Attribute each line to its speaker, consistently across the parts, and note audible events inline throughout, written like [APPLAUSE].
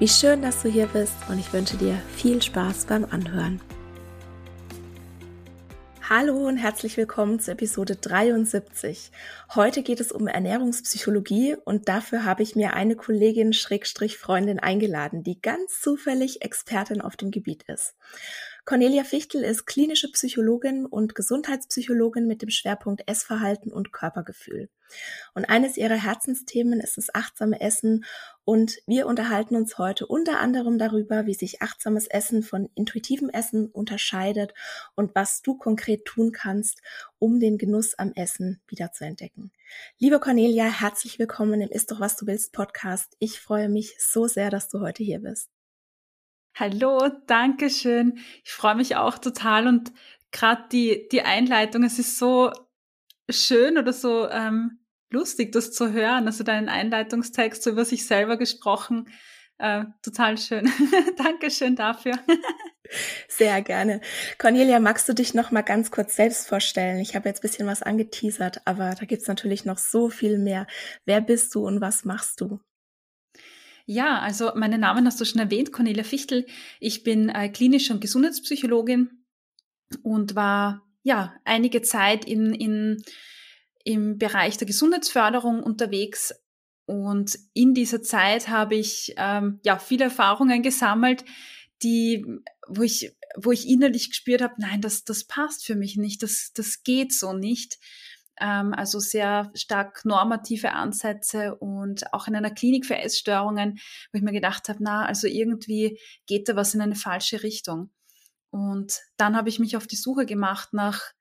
Speaker 1: Wie schön, dass du hier bist und ich wünsche dir viel Spaß beim Anhören. Hallo und herzlich willkommen zu Episode 73. Heute geht es um Ernährungspsychologie und dafür habe ich mir eine Kollegin Schrägstrich Freundin eingeladen, die ganz zufällig Expertin auf dem Gebiet ist. Cornelia Fichtel ist klinische Psychologin und Gesundheitspsychologin mit dem Schwerpunkt Essverhalten und Körpergefühl. Und eines ihrer Herzensthemen ist das achtsame Essen und wir unterhalten uns heute unter anderem darüber, wie sich achtsames Essen von intuitivem Essen unterscheidet und was du konkret tun kannst, um den Genuss am Essen wiederzuentdecken. Liebe Cornelia, herzlich willkommen im Ist doch was du willst Podcast. Ich freue mich so sehr, dass du heute hier bist.
Speaker 2: Hallo, danke schön. Ich freue mich auch total und gerade die, die Einleitung, es ist so schön oder so ähm, lustig, das zu hören. Also deinen Einleitungstext so über sich selber gesprochen. Äh, total schön. [LAUGHS] Dankeschön dafür.
Speaker 1: Sehr gerne. Cornelia, magst du dich noch mal ganz kurz selbst vorstellen? Ich habe jetzt bisschen was angeteasert, aber da gibt's natürlich noch so viel mehr. Wer bist du und was machst du?
Speaker 2: Ja, also meinen Namen hast du schon erwähnt, Cornelia Fichtel. Ich bin äh, klinische und Gesundheitspsychologin und war ja einige Zeit in, in, im Bereich der Gesundheitsförderung unterwegs. Und in dieser Zeit habe ich ähm, ja viele Erfahrungen gesammelt, die, wo ich, wo ich innerlich gespürt habe, nein, das, das passt für mich nicht, das, das geht so nicht also sehr stark normative Ansätze und auch in einer Klinik für Essstörungen, wo ich mir gedacht habe, na, also irgendwie geht da was in eine falsche Richtung. Und dann habe ich mich auf die Suche gemacht nach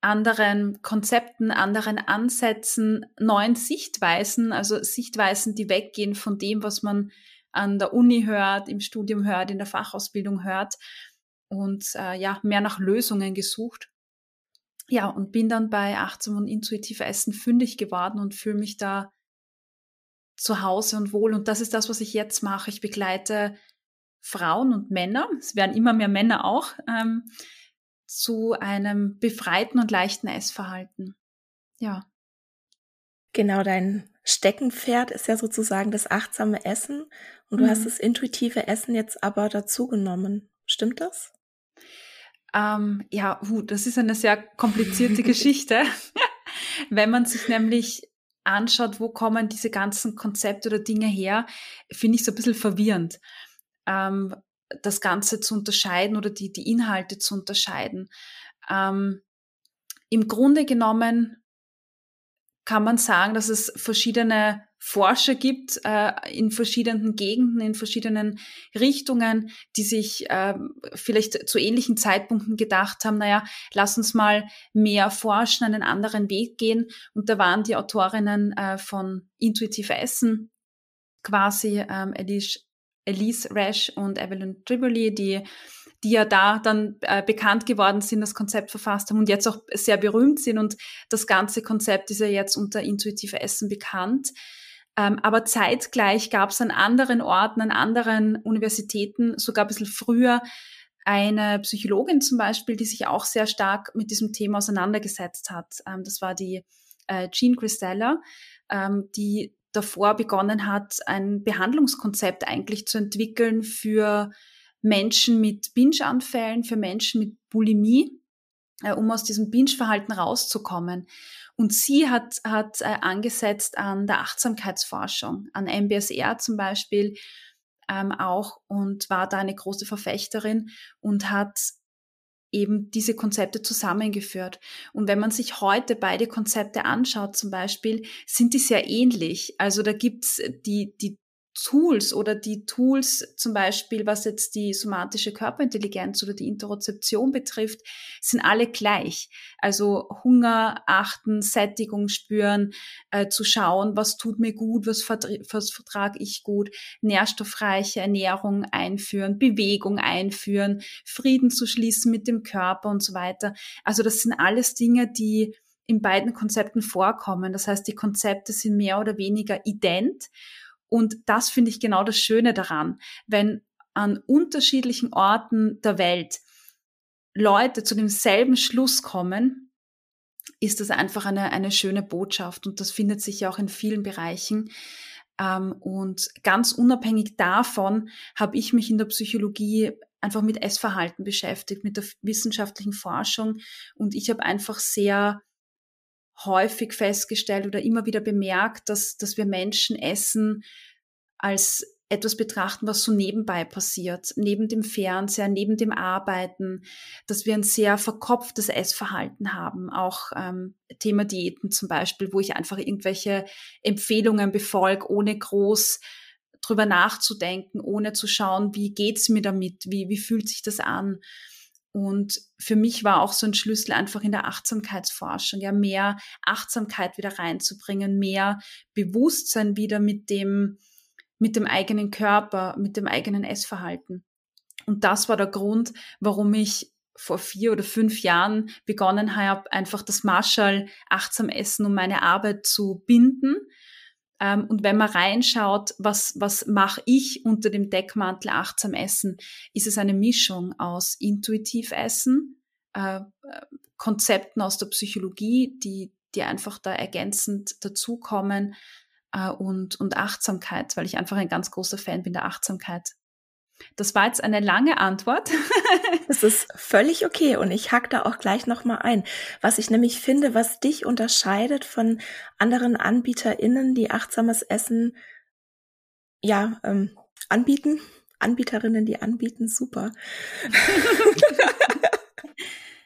Speaker 2: anderen Konzepten, anderen Ansätzen, neuen Sichtweisen, also Sichtweisen, die weggehen von dem, was man an der Uni hört, im Studium hört, in der Fachausbildung hört und äh, ja, mehr nach Lösungen gesucht ja, und bin dann bei achtsam und intuitiv Essen fündig geworden und fühle mich da zu Hause und wohl. Und das ist das, was ich jetzt mache. Ich begleite Frauen und Männer, es werden immer mehr Männer auch, ähm, zu einem befreiten und leichten Essverhalten. Ja.
Speaker 1: Genau, dein Steckenpferd ist ja sozusagen das achtsame Essen und du mhm. hast das intuitive Essen jetzt aber dazu genommen. Stimmt das?
Speaker 2: Ähm, ja, uh, das ist eine sehr komplizierte [LAUGHS] Geschichte. [LAUGHS] Wenn man sich nämlich anschaut, wo kommen diese ganzen Konzepte oder Dinge her, finde ich so ein bisschen verwirrend, ähm, das Ganze zu unterscheiden oder die, die Inhalte zu unterscheiden. Ähm, Im Grunde genommen kann man sagen, dass es verschiedene Forscher gibt äh, in verschiedenen Gegenden, in verschiedenen Richtungen, die sich äh, vielleicht zu ähnlichen Zeitpunkten gedacht haben, naja, lass uns mal mehr forschen, einen anderen Weg gehen. Und da waren die Autorinnen äh, von Intuitive Essen, quasi ähm, Elise, Elise Rash und Evelyn Triboli, die die ja da dann äh, bekannt geworden sind, das Konzept verfasst haben und jetzt auch sehr berühmt sind. Und das ganze Konzept ist ja jetzt unter intuitive Essen bekannt. Ähm, aber zeitgleich gab es an anderen Orten, an anderen Universitäten, sogar ein bisschen früher, eine Psychologin zum Beispiel, die sich auch sehr stark mit diesem Thema auseinandergesetzt hat. Ähm, das war die äh, Jean Christella, ähm, die davor begonnen hat, ein Behandlungskonzept eigentlich zu entwickeln für Menschen mit Binge-Anfällen, für Menschen mit Bulimie, äh, um aus diesem Binge-Verhalten rauszukommen. Und sie hat, hat äh, angesetzt an der Achtsamkeitsforschung, an MBSR zum Beispiel, ähm, auch und war da eine große Verfechterin und hat eben diese Konzepte zusammengeführt. Und wenn man sich heute beide Konzepte anschaut, zum Beispiel, sind die sehr ähnlich. Also da gibt's die, die Tools oder die Tools zum Beispiel, was jetzt die somatische Körperintelligenz oder die Interozeption betrifft, sind alle gleich. Also Hunger achten, Sättigung spüren, äh, zu schauen, was tut mir gut, was, was vertrage ich gut, nährstoffreiche Ernährung einführen, Bewegung einführen, Frieden zu schließen mit dem Körper und so weiter. Also das sind alles Dinge, die in beiden Konzepten vorkommen. Das heißt, die Konzepte sind mehr oder weniger ident und das finde ich genau das Schöne daran, wenn an unterschiedlichen Orten der Welt Leute zu demselben Schluss kommen, ist das einfach eine, eine schöne Botschaft. Und das findet sich ja auch in vielen Bereichen. Ähm, und ganz unabhängig davon habe ich mich in der Psychologie einfach mit Essverhalten beschäftigt, mit der wissenschaftlichen Forschung. Und ich habe einfach sehr häufig festgestellt oder immer wieder bemerkt, dass, dass wir Menschen Essen als etwas betrachten, was so nebenbei passiert, neben dem Fernseher, neben dem Arbeiten, dass wir ein sehr verkopftes Essverhalten haben, auch ähm, Thema Diäten zum Beispiel, wo ich einfach irgendwelche Empfehlungen befolge, ohne groß drüber nachzudenken, ohne zu schauen, wie geht's mir damit, wie, wie fühlt sich das an. Und für mich war auch so ein Schlüssel einfach in der Achtsamkeitsforschung, ja, mehr Achtsamkeit wieder reinzubringen, mehr Bewusstsein wieder mit dem, mit dem eigenen Körper, mit dem eigenen Essverhalten. Und das war der Grund, warum ich vor vier oder fünf Jahren begonnen habe, einfach das Marshall achtsam Essen um meine Arbeit zu binden, ähm, und wenn man reinschaut, was, was mache ich unter dem Deckmantel achtsam Essen, ist es eine Mischung aus intuitiv Essen, äh, Konzepten aus der Psychologie, die, die einfach da ergänzend dazukommen äh, und, und Achtsamkeit, weil ich einfach ein ganz großer Fan bin der Achtsamkeit. Das war jetzt eine lange Antwort. [LAUGHS]
Speaker 1: Es ist völlig okay und ich hack da auch gleich nochmal ein. Was ich nämlich finde, was dich unterscheidet von anderen AnbieterInnen, die achtsames Essen ja ähm, anbieten, Anbieterinnen, die anbieten, super. [LAUGHS]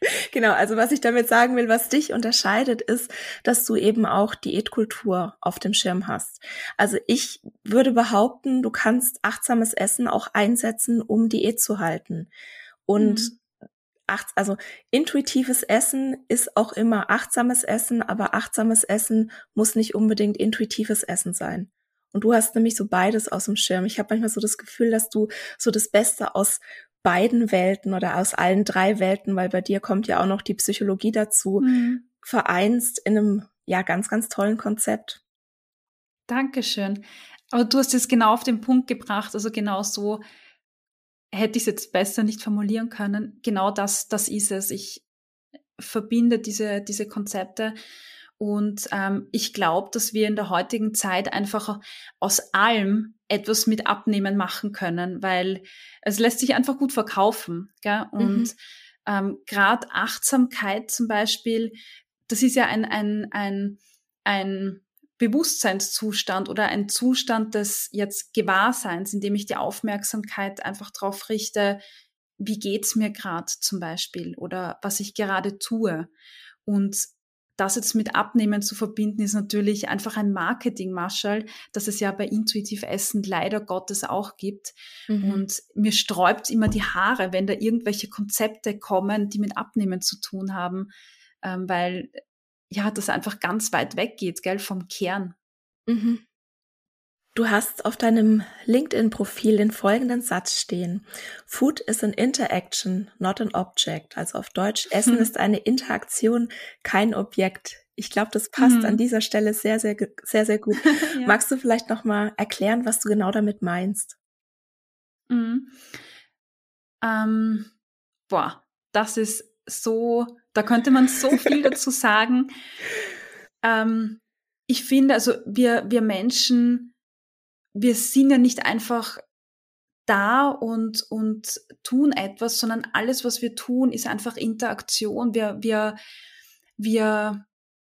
Speaker 1: [LAUGHS] Genau, also was ich damit sagen will, was dich unterscheidet, ist, dass du eben auch Diätkultur auf dem Schirm hast. Also ich würde behaupten, du kannst achtsames Essen auch einsetzen, um Diät zu halten. Und mhm. acht, also intuitives Essen ist auch immer achtsames Essen, aber achtsames Essen muss nicht unbedingt intuitives Essen sein. Und du hast nämlich so beides aus dem Schirm. Ich habe manchmal so das Gefühl, dass du so das Beste aus beiden Welten oder aus allen drei Welten, weil bei dir kommt ja auch noch die Psychologie dazu, mhm. vereinst in einem ja ganz, ganz tollen Konzept.
Speaker 2: Dankeschön. Aber du hast es genau auf den Punkt gebracht, also genau so hätte ich es jetzt besser nicht formulieren können. Genau das, das ist es. Ich verbinde diese, diese Konzepte und ähm, ich glaube, dass wir in der heutigen Zeit einfach aus allem etwas mit Abnehmen machen können, weil es lässt sich einfach gut verkaufen. Gell? Und mhm. ähm, gerade Achtsamkeit zum Beispiel, das ist ja ein, ein, ein, ein Bewusstseinszustand oder ein Zustand des jetzt Gewahrseins, in dem ich die Aufmerksamkeit einfach darauf richte, wie geht's mir gerade zum Beispiel oder was ich gerade tue. Und das jetzt mit Abnehmen zu verbinden, ist natürlich einfach ein Marketing-Maschall, das es ja bei Intuitiv Essen leider Gottes auch gibt. Mhm. Und mir sträubt immer die Haare, wenn da irgendwelche Konzepte kommen, die mit Abnehmen zu tun haben, ähm, weil ja, das einfach ganz weit weg geht, gell, vom Kern.
Speaker 1: Mhm. Du hast auf deinem LinkedIn-Profil den folgenden Satz stehen. Food is an interaction, not an object. Also auf Deutsch, [LAUGHS] Essen hm. ist eine Interaktion, kein Objekt. Ich glaube, das passt hm. an dieser Stelle sehr, sehr, sehr, sehr gut. [LAUGHS] ja. Magst du vielleicht nochmal erklären, was du genau damit meinst?
Speaker 2: Mhm. Ähm, boah, das ist so, da könnte man so viel [LAUGHS] dazu sagen. Ähm, ich finde, also wir, wir Menschen, wir sind ja nicht einfach da und, und tun etwas, sondern alles, was wir tun, ist einfach Interaktion. Wir, wir, wir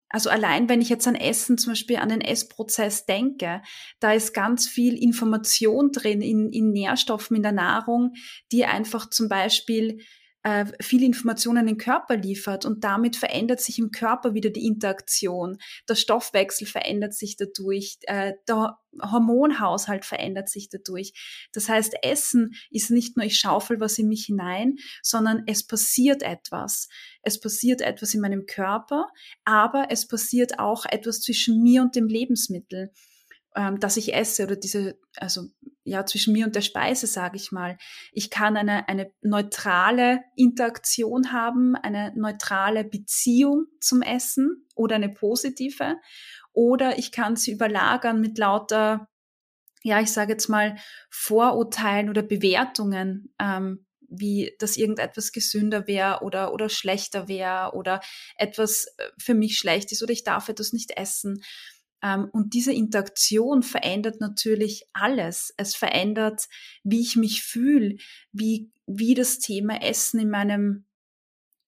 Speaker 2: also allein wenn ich jetzt an Essen, zum Beispiel an den Essprozess denke, da ist ganz viel Information drin in, in Nährstoffen in der Nahrung, die einfach zum Beispiel äh, viel Information an den Körper liefert und damit verändert sich im Körper wieder die Interaktion. Der Stoffwechsel verändert sich dadurch, äh, der Hormonhaushalt verändert sich dadurch. Das heißt, Essen ist nicht nur ich schaufel was in mich hinein, sondern es passiert etwas. Es passiert etwas in meinem Körper, aber es passiert auch etwas zwischen mir und dem Lebensmittel ähm, dass ich esse oder diese, also ja, zwischen mir und der Speise, sage ich mal. Ich kann eine, eine neutrale Interaktion haben, eine neutrale Beziehung zum Essen oder eine positive. Oder ich kann sie überlagern mit lauter, ja, ich sage jetzt mal, Vorurteilen oder Bewertungen, ähm, wie dass irgendetwas gesünder wäre oder, oder schlechter wäre oder etwas äh, für mich schlecht ist oder ich darf etwas nicht essen. Ähm, und diese Interaktion verändert natürlich alles. Es verändert, wie ich mich fühle, wie, wie das Thema Essen in meinem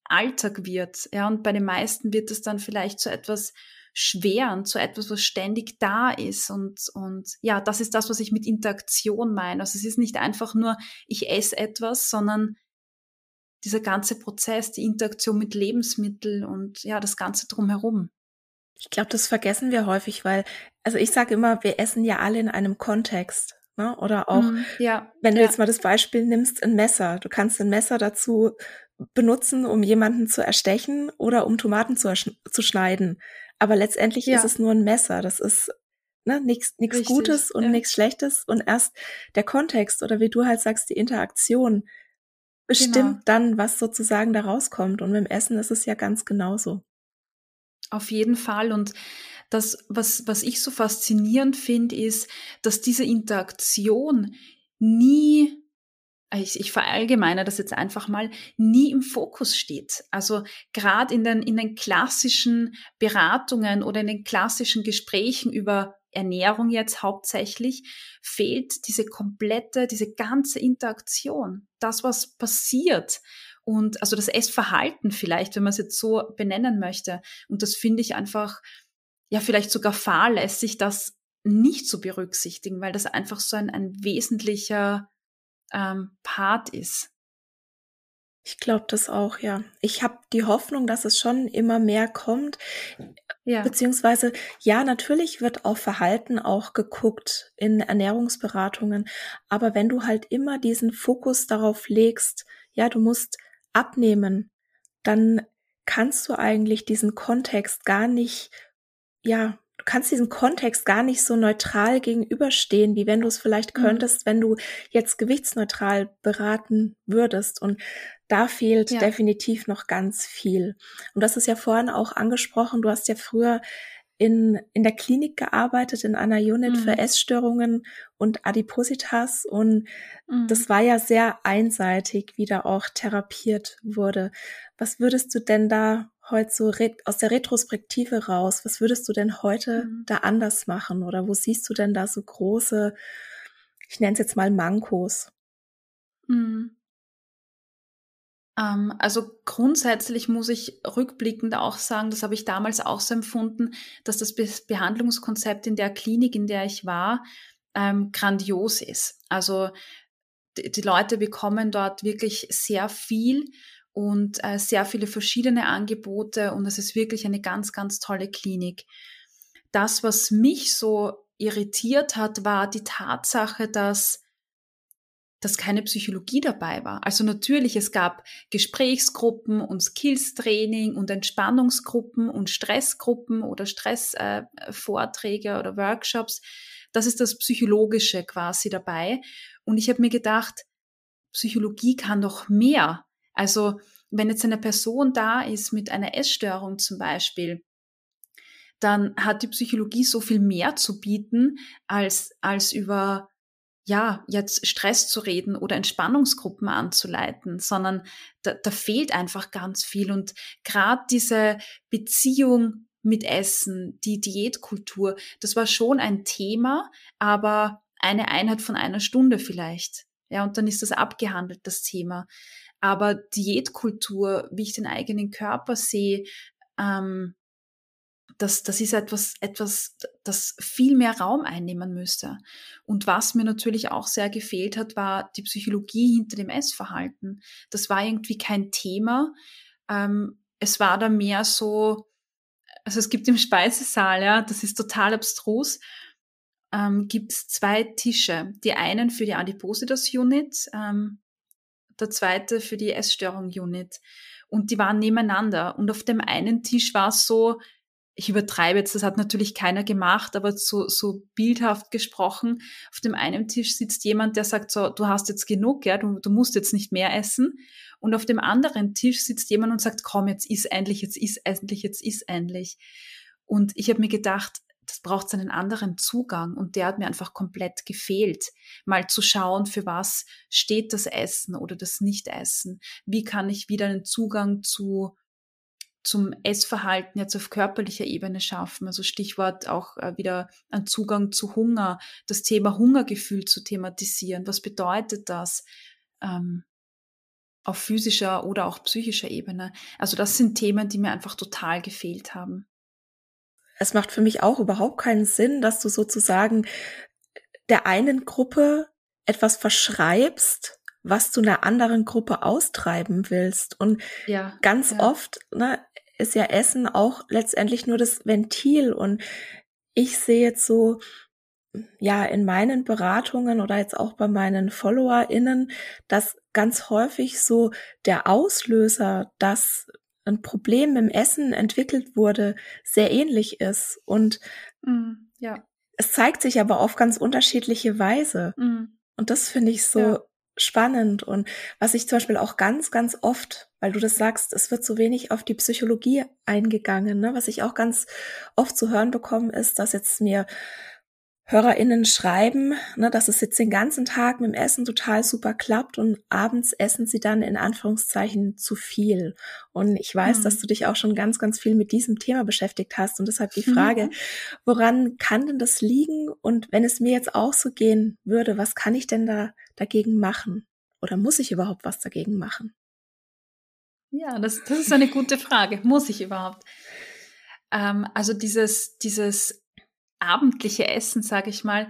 Speaker 2: Alltag wird. Ja, und bei den meisten wird es dann vielleicht zu etwas Schweren, zu etwas, was ständig da ist. Und, und ja, das ist das, was ich mit Interaktion meine. Also es ist nicht einfach nur, ich esse etwas, sondern dieser ganze Prozess, die Interaktion mit Lebensmitteln und ja, das Ganze drumherum.
Speaker 1: Ich glaube, das vergessen wir häufig, weil, also ich sage immer, wir essen ja alle in einem Kontext. Ne? Oder auch, mm, ja, wenn du ja. jetzt mal das Beispiel nimmst, ein Messer. Du kannst ein Messer dazu benutzen, um jemanden zu erstechen oder um Tomaten zu, zu schneiden. Aber letztendlich ja. ist es nur ein Messer. Das ist ne, nichts Gutes und ja. nichts Schlechtes. Und erst der Kontext oder wie du halt sagst, die Interaktion bestimmt genau. dann, was sozusagen da rauskommt. Und beim Essen ist es ja ganz genauso.
Speaker 2: Auf jeden Fall. Und das, was, was ich so faszinierend finde, ist, dass diese Interaktion nie, ich, ich verallgemeine das jetzt einfach mal, nie im Fokus steht. Also gerade in den, in den klassischen Beratungen oder in den klassischen Gesprächen über Ernährung jetzt hauptsächlich, fehlt diese komplette, diese ganze Interaktion. Das, was passiert und also das Essverhalten vielleicht, wenn man es jetzt so benennen möchte. Und das finde ich einfach, ja, vielleicht sogar fahrlässig, das nicht zu berücksichtigen, weil das einfach so ein, ein wesentlicher ähm, Part ist.
Speaker 1: Ich glaube das auch, ja. Ich habe die Hoffnung, dass es schon immer mehr kommt. Ja. Beziehungsweise, ja, natürlich wird auf Verhalten auch geguckt in Ernährungsberatungen. Aber wenn du halt immer diesen Fokus darauf legst, ja, du musst abnehmen, dann kannst du eigentlich diesen Kontext gar nicht, ja, du kannst diesen Kontext gar nicht so neutral gegenüberstehen, wie wenn du es vielleicht mhm. könntest, wenn du jetzt gewichtsneutral beraten würdest. Und da fehlt ja. definitiv noch ganz viel. Und das ist ja vorhin auch angesprochen. Du hast ja früher in, in der Klinik gearbeitet, in einer Unit mhm. für Essstörungen und Adipositas. Und mhm. das war ja sehr einseitig, wie da auch therapiert wurde. Was würdest du denn da heute so aus der Retrospektive raus, was würdest du denn heute mhm. da anders machen? Oder wo siehst du denn da so große, ich nenne es jetzt mal Mankos?
Speaker 2: Mhm. Ähm, also grundsätzlich muss ich rückblickend auch sagen, das habe ich damals auch so empfunden, dass das Behandlungskonzept in der Klinik, in der ich war, ähm, grandios ist. Also die, die, Leute bekommen dort wirklich sehr viel und äh, sehr viele verschiedene Angebote und es ist wirklich eine ganz, ganz tolle Klinik. Das, was mich so irritiert hat, war die Tatsache, dass dass keine Psychologie dabei war. Also natürlich, es gab Gesprächsgruppen und Skills-Training und Entspannungsgruppen und Stressgruppen oder Stressvorträge äh, oder Workshops. Das ist das Psychologische quasi dabei. Und ich habe mir gedacht, Psychologie kann doch mehr. Also wenn jetzt eine Person da ist mit einer Essstörung zum Beispiel, dann hat die Psychologie so viel mehr zu bieten als, als über ja, jetzt Stress zu reden oder Entspannungsgruppen anzuleiten, sondern da, da fehlt einfach ganz viel. Und gerade diese Beziehung mit Essen, die Diätkultur, das war schon ein Thema, aber eine Einheit von einer Stunde vielleicht. Ja, und dann ist das abgehandelt, das Thema. Aber Diätkultur, wie ich den eigenen Körper sehe, ähm, das, das ist etwas, etwas, das viel mehr Raum einnehmen müsste. Und was mir natürlich auch sehr gefehlt hat, war die Psychologie hinter dem Essverhalten. Das war irgendwie kein Thema. Ähm, es war da mehr so, also es gibt im Speisesaal, ja, das ist total abstrus, ähm, gibt es zwei Tische. Die einen für die Adipositas-Unit, ähm, der zweite für die Essstörung-Unit. Und die waren nebeneinander. Und auf dem einen Tisch war es so, ich übertreibe jetzt, das hat natürlich keiner gemacht, aber so, so bildhaft gesprochen, auf dem einen Tisch sitzt jemand, der sagt so, du hast jetzt genug, ja, du, du musst jetzt nicht mehr essen. Und auf dem anderen Tisch sitzt jemand und sagt, komm, jetzt iss endlich, jetzt iss endlich, jetzt iss endlich. Und ich habe mir gedacht, das braucht einen anderen Zugang und der hat mir einfach komplett gefehlt. Mal zu schauen, für was steht das Essen oder das Nicht-Essen. Wie kann ich wieder einen Zugang zu zum Essverhalten jetzt auf körperlicher Ebene schaffen. Also Stichwort auch äh, wieder ein Zugang zu Hunger, das Thema Hungergefühl zu thematisieren. Was bedeutet das ähm, auf physischer oder auch psychischer Ebene? Also das sind Themen, die mir einfach total gefehlt haben.
Speaker 1: Es macht für mich auch überhaupt keinen Sinn, dass du sozusagen der einen Gruppe etwas verschreibst, was du einer anderen Gruppe austreiben willst. Und ja, ganz ja. oft ne, ist ja Essen auch letztendlich nur das Ventil. Und ich sehe jetzt so, ja, in meinen Beratungen oder jetzt auch bei meinen FollowerInnen, dass ganz häufig so der Auslöser, dass ein Problem im Essen entwickelt wurde, sehr ähnlich ist. Und mm, ja. es zeigt sich aber auf ganz unterschiedliche Weise. Mm. Und das finde ich so ja spannend und was ich zum Beispiel auch ganz, ganz oft, weil du das sagst, es wird so wenig auf die Psychologie eingegangen, ne? was ich auch ganz oft zu hören bekommen ist, dass jetzt mir HörerInnen schreiben, ne, dass es jetzt den ganzen Tag mit dem Essen total super klappt und abends essen sie dann in Anführungszeichen zu viel. Und ich weiß, mhm. dass du dich auch schon ganz, ganz viel mit diesem Thema beschäftigt hast und deshalb die Frage, mhm. woran kann denn das liegen? Und wenn es mir jetzt auch so gehen würde, was kann ich denn da dagegen machen? Oder muss ich überhaupt was dagegen machen?
Speaker 2: Ja, das, das ist eine gute Frage. Muss ich überhaupt? Ähm, also dieses, dieses abendliche Essen, sage ich mal,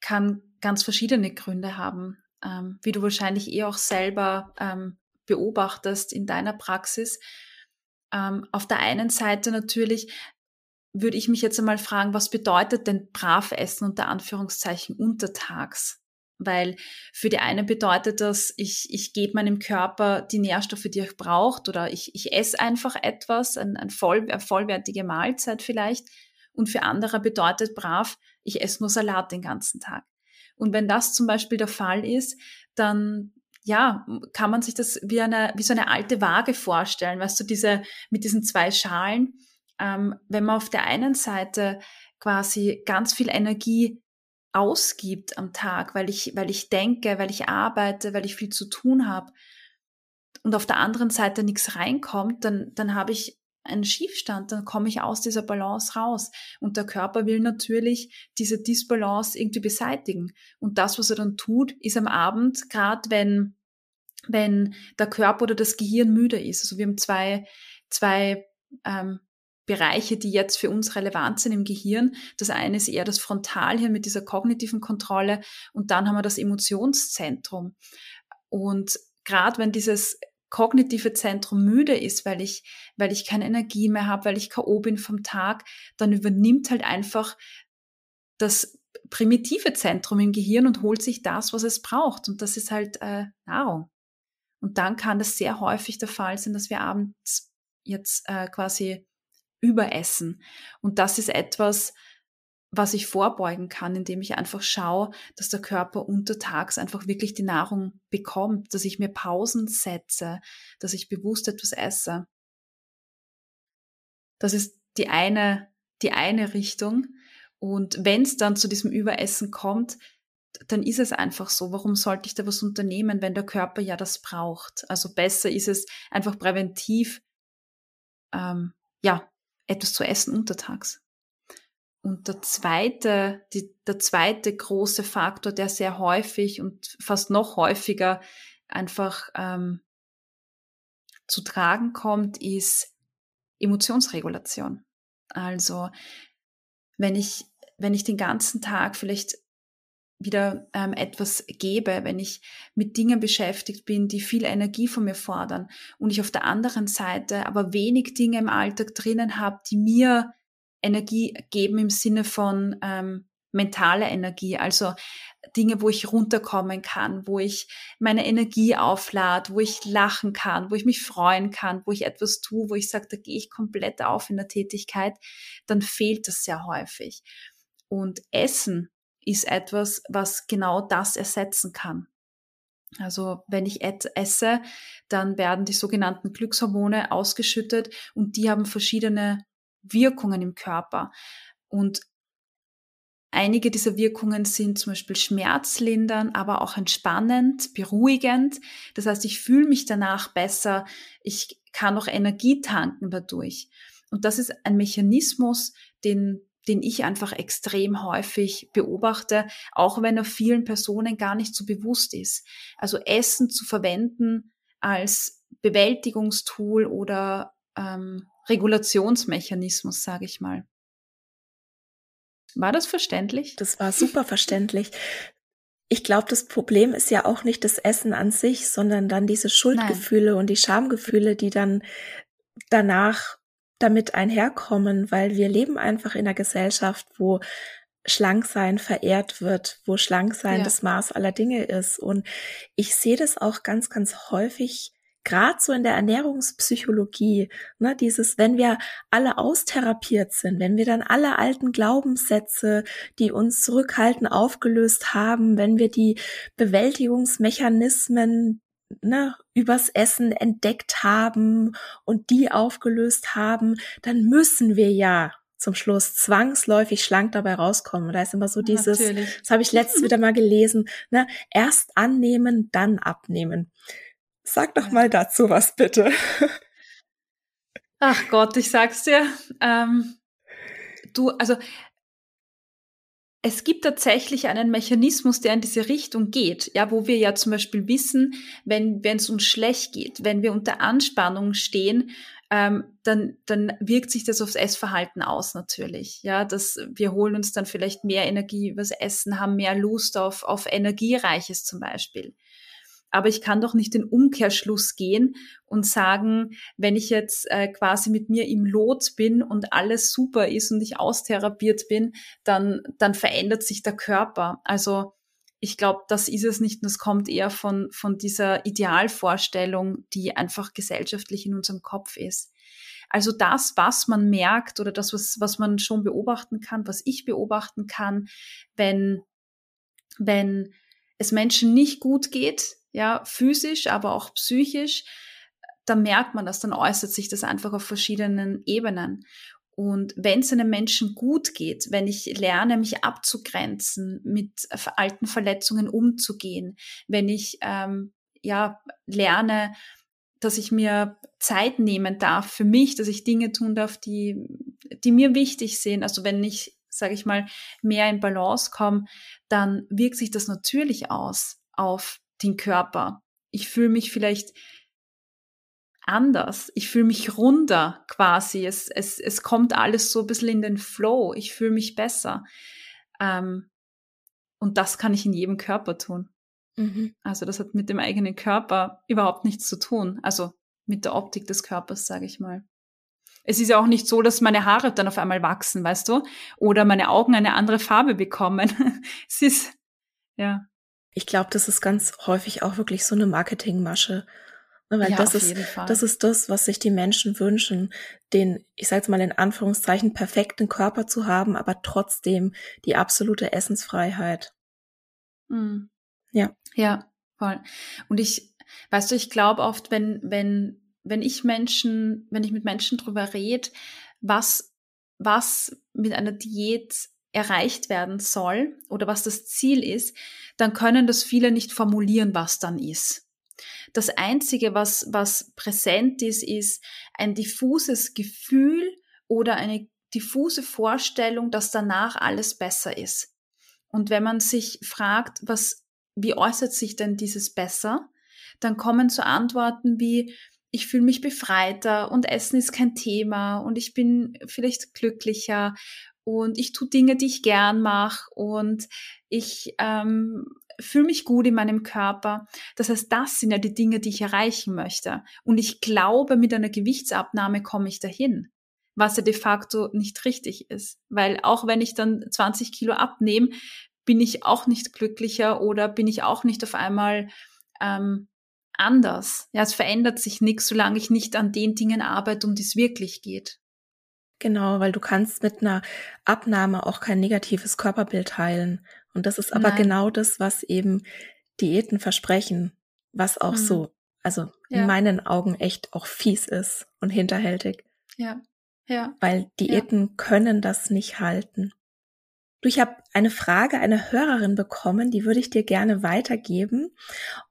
Speaker 2: kann ganz verschiedene Gründe haben, ähm, wie du wahrscheinlich eh auch selber ähm, beobachtest in deiner Praxis. Ähm, auf der einen Seite natürlich würde ich mich jetzt einmal fragen, was bedeutet denn brav essen unter Anführungszeichen untertags? Weil für die eine bedeutet das, ich, ich gebe meinem Körper die Nährstoffe, die er braucht, oder ich, ich esse einfach etwas, ein, ein voll, eine vollwertige Mahlzeit vielleicht und für andere bedeutet brav, ich esse nur Salat den ganzen Tag. Und wenn das zum Beispiel der Fall ist, dann ja, kann man sich das wie eine, wie so eine alte Waage vorstellen, weißt du, diese, mit diesen zwei Schalen. Ähm, wenn man auf der einen Seite quasi ganz viel Energie ausgibt am Tag, weil ich, weil ich denke, weil ich arbeite, weil ich viel zu tun habe und auf der anderen Seite nichts reinkommt, dann, dann habe ich einen Schiefstand, dann komme ich aus dieser Balance raus. Und der Körper will natürlich diese Disbalance irgendwie beseitigen. Und das, was er dann tut, ist am Abend, gerade wenn, wenn der Körper oder das Gehirn müde ist. Also wir haben zwei, zwei ähm, Bereiche, die jetzt für uns relevant sind im Gehirn. Das eine ist eher das Frontalhirn mit dieser kognitiven Kontrolle und dann haben wir das Emotionszentrum. Und gerade wenn dieses kognitive Zentrum müde ist, weil ich, weil ich keine Energie mehr habe, weil ich K.O. bin vom Tag, dann übernimmt halt einfach das primitive Zentrum im Gehirn und holt sich das, was es braucht. Und das ist halt äh, Nahrung. Und dann kann das sehr häufig der Fall sein, dass wir abends jetzt äh, quasi überessen. Und das ist etwas, was ich vorbeugen kann, indem ich einfach schaue, dass der Körper untertags einfach wirklich die Nahrung bekommt, dass ich mir Pausen setze, dass ich bewusst etwas esse. Das ist die eine, die eine Richtung. Und wenn es dann zu diesem Überessen kommt, dann ist es einfach so. Warum sollte ich da was unternehmen, wenn der Körper ja das braucht? Also besser ist es einfach präventiv, ähm, ja, etwas zu essen untertags. Und der zweite, die, der zweite große Faktor, der sehr häufig und fast noch häufiger einfach ähm, zu tragen kommt, ist Emotionsregulation. Also wenn ich, wenn ich den ganzen Tag vielleicht wieder ähm, etwas gebe, wenn ich mit Dingen beschäftigt bin, die viel Energie von mir fordern und ich auf der anderen Seite aber wenig Dinge im Alltag drinnen habe, die mir Energie geben im Sinne von ähm, mentale Energie, also Dinge, wo ich runterkommen kann, wo ich meine Energie auflade, wo ich lachen kann, wo ich mich freuen kann, wo ich etwas tue, wo ich sage, da gehe ich komplett auf in der Tätigkeit, dann fehlt das sehr häufig. Und Essen ist etwas, was genau das ersetzen kann. Also wenn ich esse, dann werden die sogenannten Glückshormone ausgeschüttet und die haben verschiedene Wirkungen im Körper. Und einige dieser Wirkungen sind zum Beispiel schmerzlindern, aber auch entspannend, beruhigend. Das heißt, ich fühle mich danach besser, ich kann auch Energie tanken dadurch. Und das ist ein Mechanismus, den den ich einfach extrem häufig beobachte, auch wenn er vielen Personen gar nicht so bewusst ist. Also Essen zu verwenden als Bewältigungstool oder ähm, Regulationsmechanismus, sage ich mal. War das verständlich?
Speaker 1: Das war super verständlich. Ich glaube, das Problem ist ja auch nicht das Essen an sich, sondern dann diese Schuldgefühle Nein. und die Schamgefühle, die dann danach damit einherkommen, weil wir leben einfach in einer Gesellschaft, wo Schlanksein verehrt wird, wo Schlanksein ja. das Maß aller Dinge ist. Und ich sehe das auch ganz, ganz häufig, gerade so in der Ernährungspsychologie, ne, dieses, wenn wir alle austherapiert sind, wenn wir dann alle alten Glaubenssätze, die uns zurückhalten, aufgelöst haben, wenn wir die Bewältigungsmechanismen ne, übers Essen entdeckt haben und die aufgelöst haben, dann müssen wir ja zum Schluss zwangsläufig schlank dabei rauskommen. Da ist immer so dieses, Natürlich. das habe ich letztes wieder mal gelesen, ne, erst annehmen, dann abnehmen. Sag doch mal dazu was bitte.
Speaker 2: Ach Gott, ich sag's dir. Ähm, du, also es gibt tatsächlich einen Mechanismus, der in diese Richtung geht, ja, wo wir ja zum Beispiel wissen, wenn wenn es uns schlecht geht, wenn wir unter Anspannung stehen, ähm, dann dann wirkt sich das aufs Essverhalten aus natürlich, ja, dass wir holen uns dann vielleicht mehr Energie übers Essen, haben mehr Lust auf auf energiereiches zum Beispiel aber ich kann doch nicht den Umkehrschluss gehen und sagen, wenn ich jetzt äh, quasi mit mir im Lot bin und alles super ist und ich austherapiert bin, dann, dann verändert sich der Körper. Also ich glaube, das ist es nicht. Das kommt eher von, von dieser Idealvorstellung, die einfach gesellschaftlich in unserem Kopf ist. Also das, was man merkt oder das, was, was man schon beobachten kann, was ich beobachten kann, wenn, wenn es Menschen nicht gut geht, ja, physisch, aber auch psychisch, dann merkt man das, dann äußert sich das einfach auf verschiedenen Ebenen. Und wenn es einem Menschen gut geht, wenn ich lerne, mich abzugrenzen, mit alten Verletzungen umzugehen, wenn ich ähm, ja lerne, dass ich mir Zeit nehmen darf für mich, dass ich Dinge tun darf, die, die mir wichtig sind. Also wenn ich, sage ich mal, mehr in Balance komme, dann wirkt sich das natürlich aus auf den Körper. Ich fühle mich vielleicht anders. Ich fühle mich runder quasi. Es, es, es kommt alles so ein bisschen in den Flow. Ich fühle mich besser. Ähm, und das kann ich in jedem Körper tun. Mhm. Also das hat mit dem eigenen Körper überhaupt nichts zu tun. Also mit der Optik des Körpers, sage ich mal. Es ist ja auch nicht so, dass meine Haare dann auf einmal wachsen, weißt du? Oder meine Augen eine andere Farbe bekommen. [LAUGHS] es ist, ja.
Speaker 1: Ich glaube, das ist ganz häufig auch wirklich so eine Marketingmasche. Ne, weil ja, das ist, das ist das, was sich die Menschen wünschen, den, ich sage jetzt mal in Anführungszeichen, perfekten Körper zu haben, aber trotzdem die absolute Essensfreiheit.
Speaker 2: Mhm. Ja. Ja, voll. Und ich, weißt du, ich glaube oft, wenn, wenn, wenn ich Menschen, wenn ich mit Menschen drüber rede, was, was mit einer Diät erreicht werden soll oder was das Ziel ist, dann können das viele nicht formulieren, was dann ist. Das Einzige, was, was präsent ist, ist ein diffuses Gefühl oder eine diffuse Vorstellung, dass danach alles besser ist. Und wenn man sich fragt, was, wie äußert sich denn dieses besser, dann kommen so Antworten wie, ich fühle mich befreiter und Essen ist kein Thema und ich bin vielleicht glücklicher und ich tue Dinge, die ich gern mache und ich ähm, fühle mich gut in meinem Körper. Das heißt, das sind ja die Dinge, die ich erreichen möchte. Und ich glaube, mit einer Gewichtsabnahme komme ich dahin, was ja de facto nicht richtig ist. Weil auch wenn ich dann 20 Kilo abnehme, bin ich auch nicht glücklicher oder bin ich auch nicht auf einmal ähm, anders. Ja, es verändert sich nichts, solange ich nicht an den Dingen arbeite, um die es wirklich geht.
Speaker 1: Genau, weil du kannst mit einer Abnahme auch kein negatives Körperbild heilen. Und das ist aber Nein. genau das, was eben Diäten versprechen, was auch mhm. so, also ja. in meinen Augen echt auch fies ist und hinterhältig.
Speaker 2: Ja, ja.
Speaker 1: Weil Diäten ja. können das nicht halten. Du, ich habe eine Frage einer Hörerin bekommen, die würde ich dir gerne weitergeben.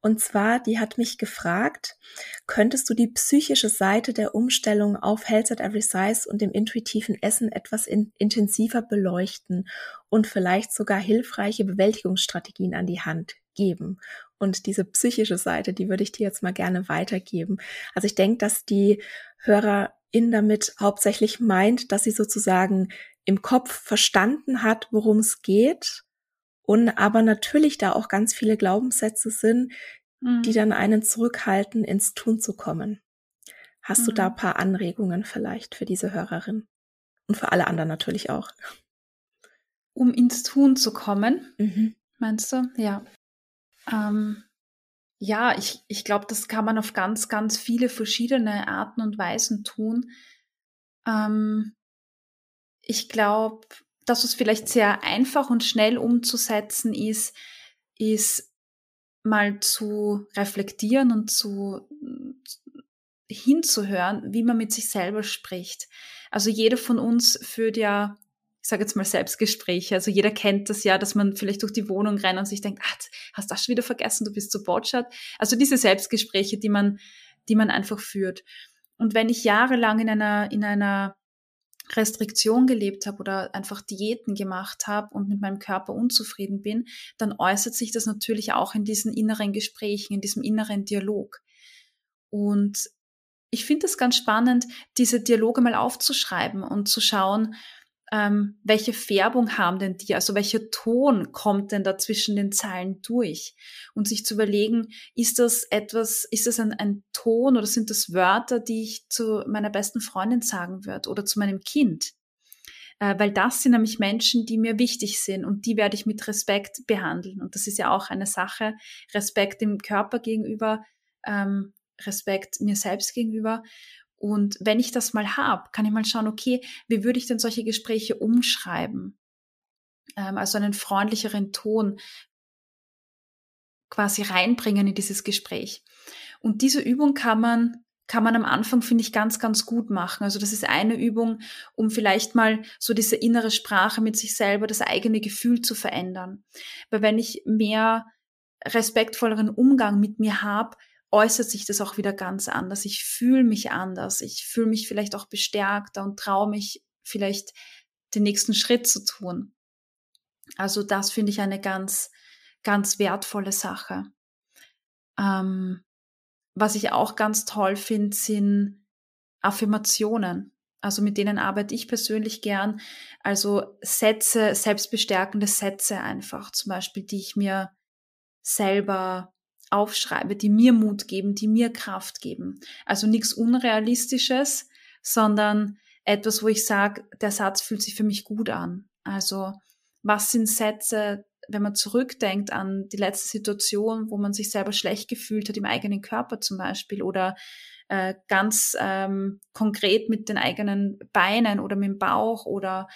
Speaker 1: Und zwar, die hat mich gefragt, könntest du die psychische Seite der Umstellung auf Health at Every Size und dem intuitiven Essen etwas in, intensiver beleuchten und vielleicht sogar hilfreiche Bewältigungsstrategien an die Hand geben? Und diese psychische Seite, die würde ich dir jetzt mal gerne weitergeben. Also ich denke, dass die Hörerin damit hauptsächlich meint, dass sie sozusagen im Kopf verstanden hat, worum es geht und aber natürlich da auch ganz viele Glaubenssätze sind, mhm. die dann einen zurückhalten, ins Tun zu kommen. Hast mhm. du da mhm. ein paar Anregungen vielleicht für diese Hörerin? Und für alle anderen natürlich auch.
Speaker 2: Um ins Tun zu kommen, mhm. meinst du? Ja. Ähm, ja, ich, ich glaube, das kann man auf ganz, ganz viele verschiedene Arten und Weisen tun. Ähm, ich glaube, dass es vielleicht sehr einfach und schnell umzusetzen ist, ist mal zu reflektieren und zu hinzuhören, wie man mit sich selber spricht. Also jeder von uns führt ja, ich sage jetzt mal Selbstgespräche. Also jeder kennt das ja, dass man vielleicht durch die Wohnung rennt und sich denkt, ah, hast das schon wieder vergessen, du bist so botschert. Also diese Selbstgespräche, die man, die man einfach führt. Und wenn ich jahrelang in einer, in einer Restriktion gelebt habe oder einfach Diäten gemacht habe und mit meinem Körper unzufrieden bin, dann äußert sich das natürlich auch in diesen inneren Gesprächen, in diesem inneren Dialog. Und ich finde es ganz spannend, diese Dialoge mal aufzuschreiben und zu schauen, ähm, welche Färbung haben denn die, also welcher Ton kommt denn da zwischen den Zeilen durch und sich zu überlegen, ist das etwas, ist das ein, ein Ton oder sind das Wörter, die ich zu meiner besten Freundin sagen würde oder zu meinem Kind? Äh, weil das sind nämlich Menschen, die mir wichtig sind und die werde ich mit Respekt behandeln. Und das ist ja auch eine Sache, Respekt dem Körper gegenüber, ähm, Respekt mir selbst gegenüber. Und wenn ich das mal habe, kann ich mal schauen, okay, wie würde ich denn solche Gespräche umschreiben? Ähm, also einen freundlicheren Ton quasi reinbringen in dieses Gespräch. Und diese Übung kann man kann man am Anfang, finde ich, ganz, ganz gut machen. Also das ist eine Übung, um vielleicht mal so diese innere Sprache mit sich selber, das eigene Gefühl zu verändern. Weil wenn ich mehr respektvolleren Umgang mit mir habe, äußert sich das auch wieder ganz anders. Ich fühle mich anders. Ich fühle mich vielleicht auch bestärkter und traue mich vielleicht den nächsten Schritt zu tun. Also das finde ich eine ganz, ganz wertvolle Sache. Ähm, was ich auch ganz toll finde, sind Affirmationen. Also mit denen arbeite ich persönlich gern. Also Sätze, selbstbestärkende Sätze einfach, zum Beispiel, die ich mir selber aufschreibe, die mir Mut geben, die mir Kraft geben. Also nichts Unrealistisches, sondern etwas, wo ich sage, der Satz fühlt sich für mich gut an. Also was sind Sätze, wenn man zurückdenkt an die letzte Situation, wo man sich selber schlecht gefühlt hat im eigenen Körper zum Beispiel oder äh, ganz ähm, konkret mit den eigenen Beinen oder mit dem Bauch oder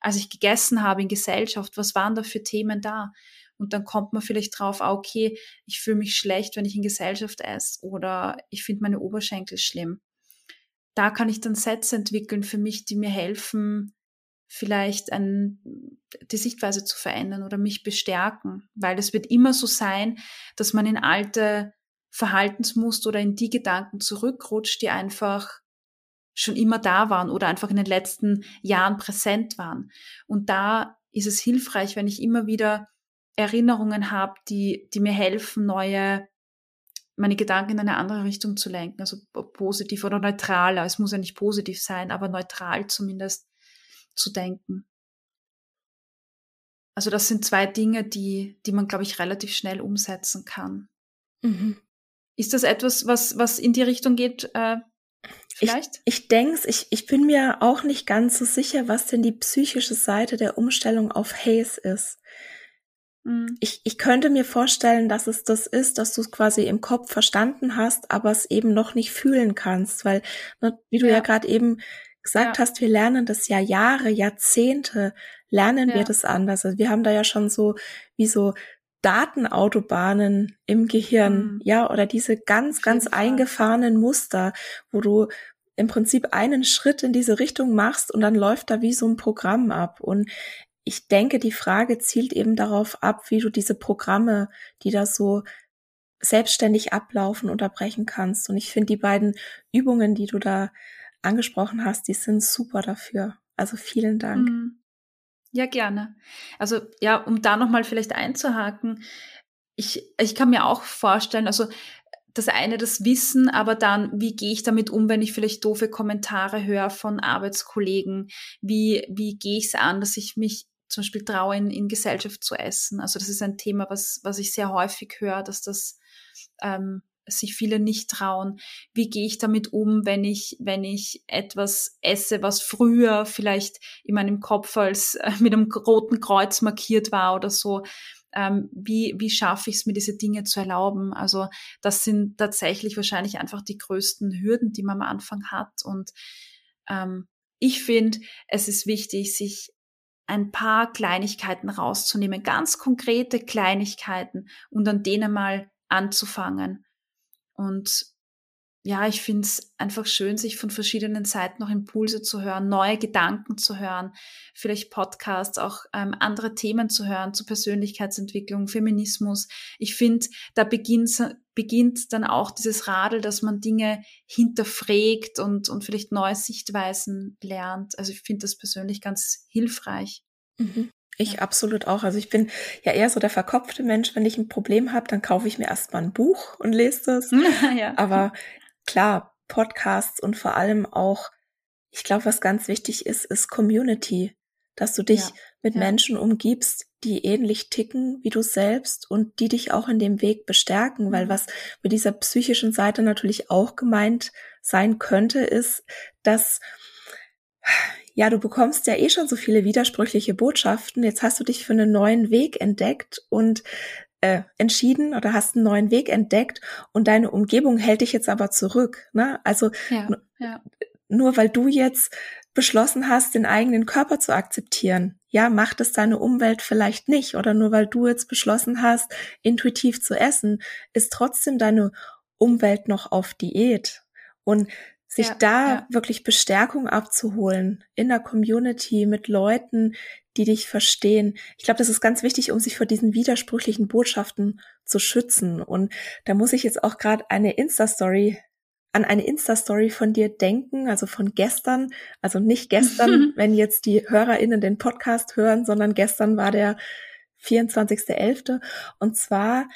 Speaker 2: als ich gegessen habe in Gesellschaft, was waren da für Themen da? Und dann kommt man vielleicht drauf, ah, okay, ich fühle mich schlecht, wenn ich in Gesellschaft esse oder ich finde meine Oberschenkel schlimm. Da kann ich dann Sätze entwickeln für mich, die mir helfen, vielleicht ein, die Sichtweise zu verändern oder mich bestärken. Weil es wird immer so sein, dass man in alte Verhaltensmuster oder in die Gedanken zurückrutscht, die einfach schon immer da waren oder einfach in den letzten Jahren präsent waren. Und da ist es hilfreich, wenn ich immer wieder Erinnerungen habe, die, die mir helfen, neue meine Gedanken in eine andere Richtung zu lenken, also positiv oder neutraler. Es muss ja nicht positiv sein, aber neutral zumindest zu denken. Also das sind zwei Dinge, die, die man, glaube ich, relativ schnell umsetzen kann. Mhm. Ist das etwas, was, was in die Richtung geht, äh, vielleicht?
Speaker 1: Ich, ich denke ich, ich bin mir auch nicht ganz so sicher, was denn die psychische Seite der Umstellung auf Haze ist. Mhm. Ich, ich könnte mir vorstellen, dass es das ist, dass du es quasi im Kopf verstanden hast, aber es eben noch nicht fühlen kannst, weil, ne, wie du ja, ja gerade eben gesagt ja. hast, wir lernen das ja Jahre, Jahrzehnte, lernen ja. wir das anders. Also wir haben da ja schon so wie so Datenautobahnen im Gehirn, mhm. ja, oder diese ganz, ganz eingefahrenen Muster, wo du im Prinzip einen Schritt in diese Richtung machst und dann läuft da wie so ein Programm ab. Und ich denke, die Frage zielt eben darauf ab, wie du diese Programme, die da so selbstständig ablaufen, unterbrechen kannst. Und ich finde die beiden Übungen, die du da angesprochen hast, die sind super dafür. Also vielen Dank. Mhm.
Speaker 2: Ja, gerne. Also ja, um da nochmal vielleicht einzuhaken, ich, ich kann mir auch vorstellen, also das eine das Wissen, aber dann, wie gehe ich damit um, wenn ich vielleicht doofe Kommentare höre von Arbeitskollegen? Wie, wie gehe ich es an, dass ich mich zum Beispiel traue, in, in Gesellschaft zu essen? Also das ist ein Thema, was, was ich sehr häufig höre, dass das ähm, sich viele nicht trauen. Wie gehe ich damit um, wenn ich, wenn ich etwas esse, was früher vielleicht in meinem Kopf als äh, mit einem roten Kreuz markiert war oder so? Ähm, wie, wie schaffe ich es, mir diese Dinge zu erlauben? Also das sind tatsächlich wahrscheinlich einfach die größten Hürden, die man am Anfang hat. Und ähm, ich finde, es ist wichtig, sich ein paar Kleinigkeiten rauszunehmen, ganz konkrete Kleinigkeiten und an denen mal anzufangen. Und ja, ich finde es einfach schön, sich von verschiedenen Seiten noch Impulse zu hören, neue Gedanken zu hören, vielleicht Podcasts, auch ähm, andere Themen zu hören zu Persönlichkeitsentwicklung, Feminismus. Ich finde, da beginnt, beginnt dann auch dieses Radel, dass man Dinge hinterfragt und, und vielleicht neue Sichtweisen lernt. Also ich finde das persönlich ganz hilfreich.
Speaker 1: Mhm. Ich absolut auch. Also ich bin ja eher so der verkopfte Mensch. Wenn ich ein Problem habe, dann kaufe ich mir erstmal ein Buch und lese das. [LAUGHS] ja. Aber klar, Podcasts und vor allem auch, ich glaube, was ganz wichtig ist, ist Community. Dass du dich ja. mit ja. Menschen umgibst, die ähnlich ticken wie du selbst und die dich auch in dem Weg bestärken, mhm. weil was mit dieser psychischen Seite natürlich auch gemeint sein könnte, ist, dass ja, du bekommst ja eh schon so viele widersprüchliche Botschaften. Jetzt hast du dich für einen neuen Weg entdeckt und äh, entschieden oder hast einen neuen Weg entdeckt und deine Umgebung hält dich jetzt aber zurück. Ne? Also ja, ja. nur weil du jetzt beschlossen hast, den eigenen Körper zu akzeptieren, ja, macht es deine Umwelt vielleicht nicht. Oder nur weil du jetzt beschlossen hast, intuitiv zu essen, ist trotzdem deine Umwelt noch auf Diät. Und sich ja, da ja. wirklich Bestärkung abzuholen in der Community mit Leuten, die dich verstehen. Ich glaube, das ist ganz wichtig, um sich vor diesen widersprüchlichen Botschaften zu schützen. Und da muss ich jetzt auch gerade eine Insta-Story an eine Insta-Story von dir denken, also von gestern, also nicht gestern, [LAUGHS] wenn jetzt die HörerInnen den Podcast hören, sondern gestern war der 24.11. Und zwar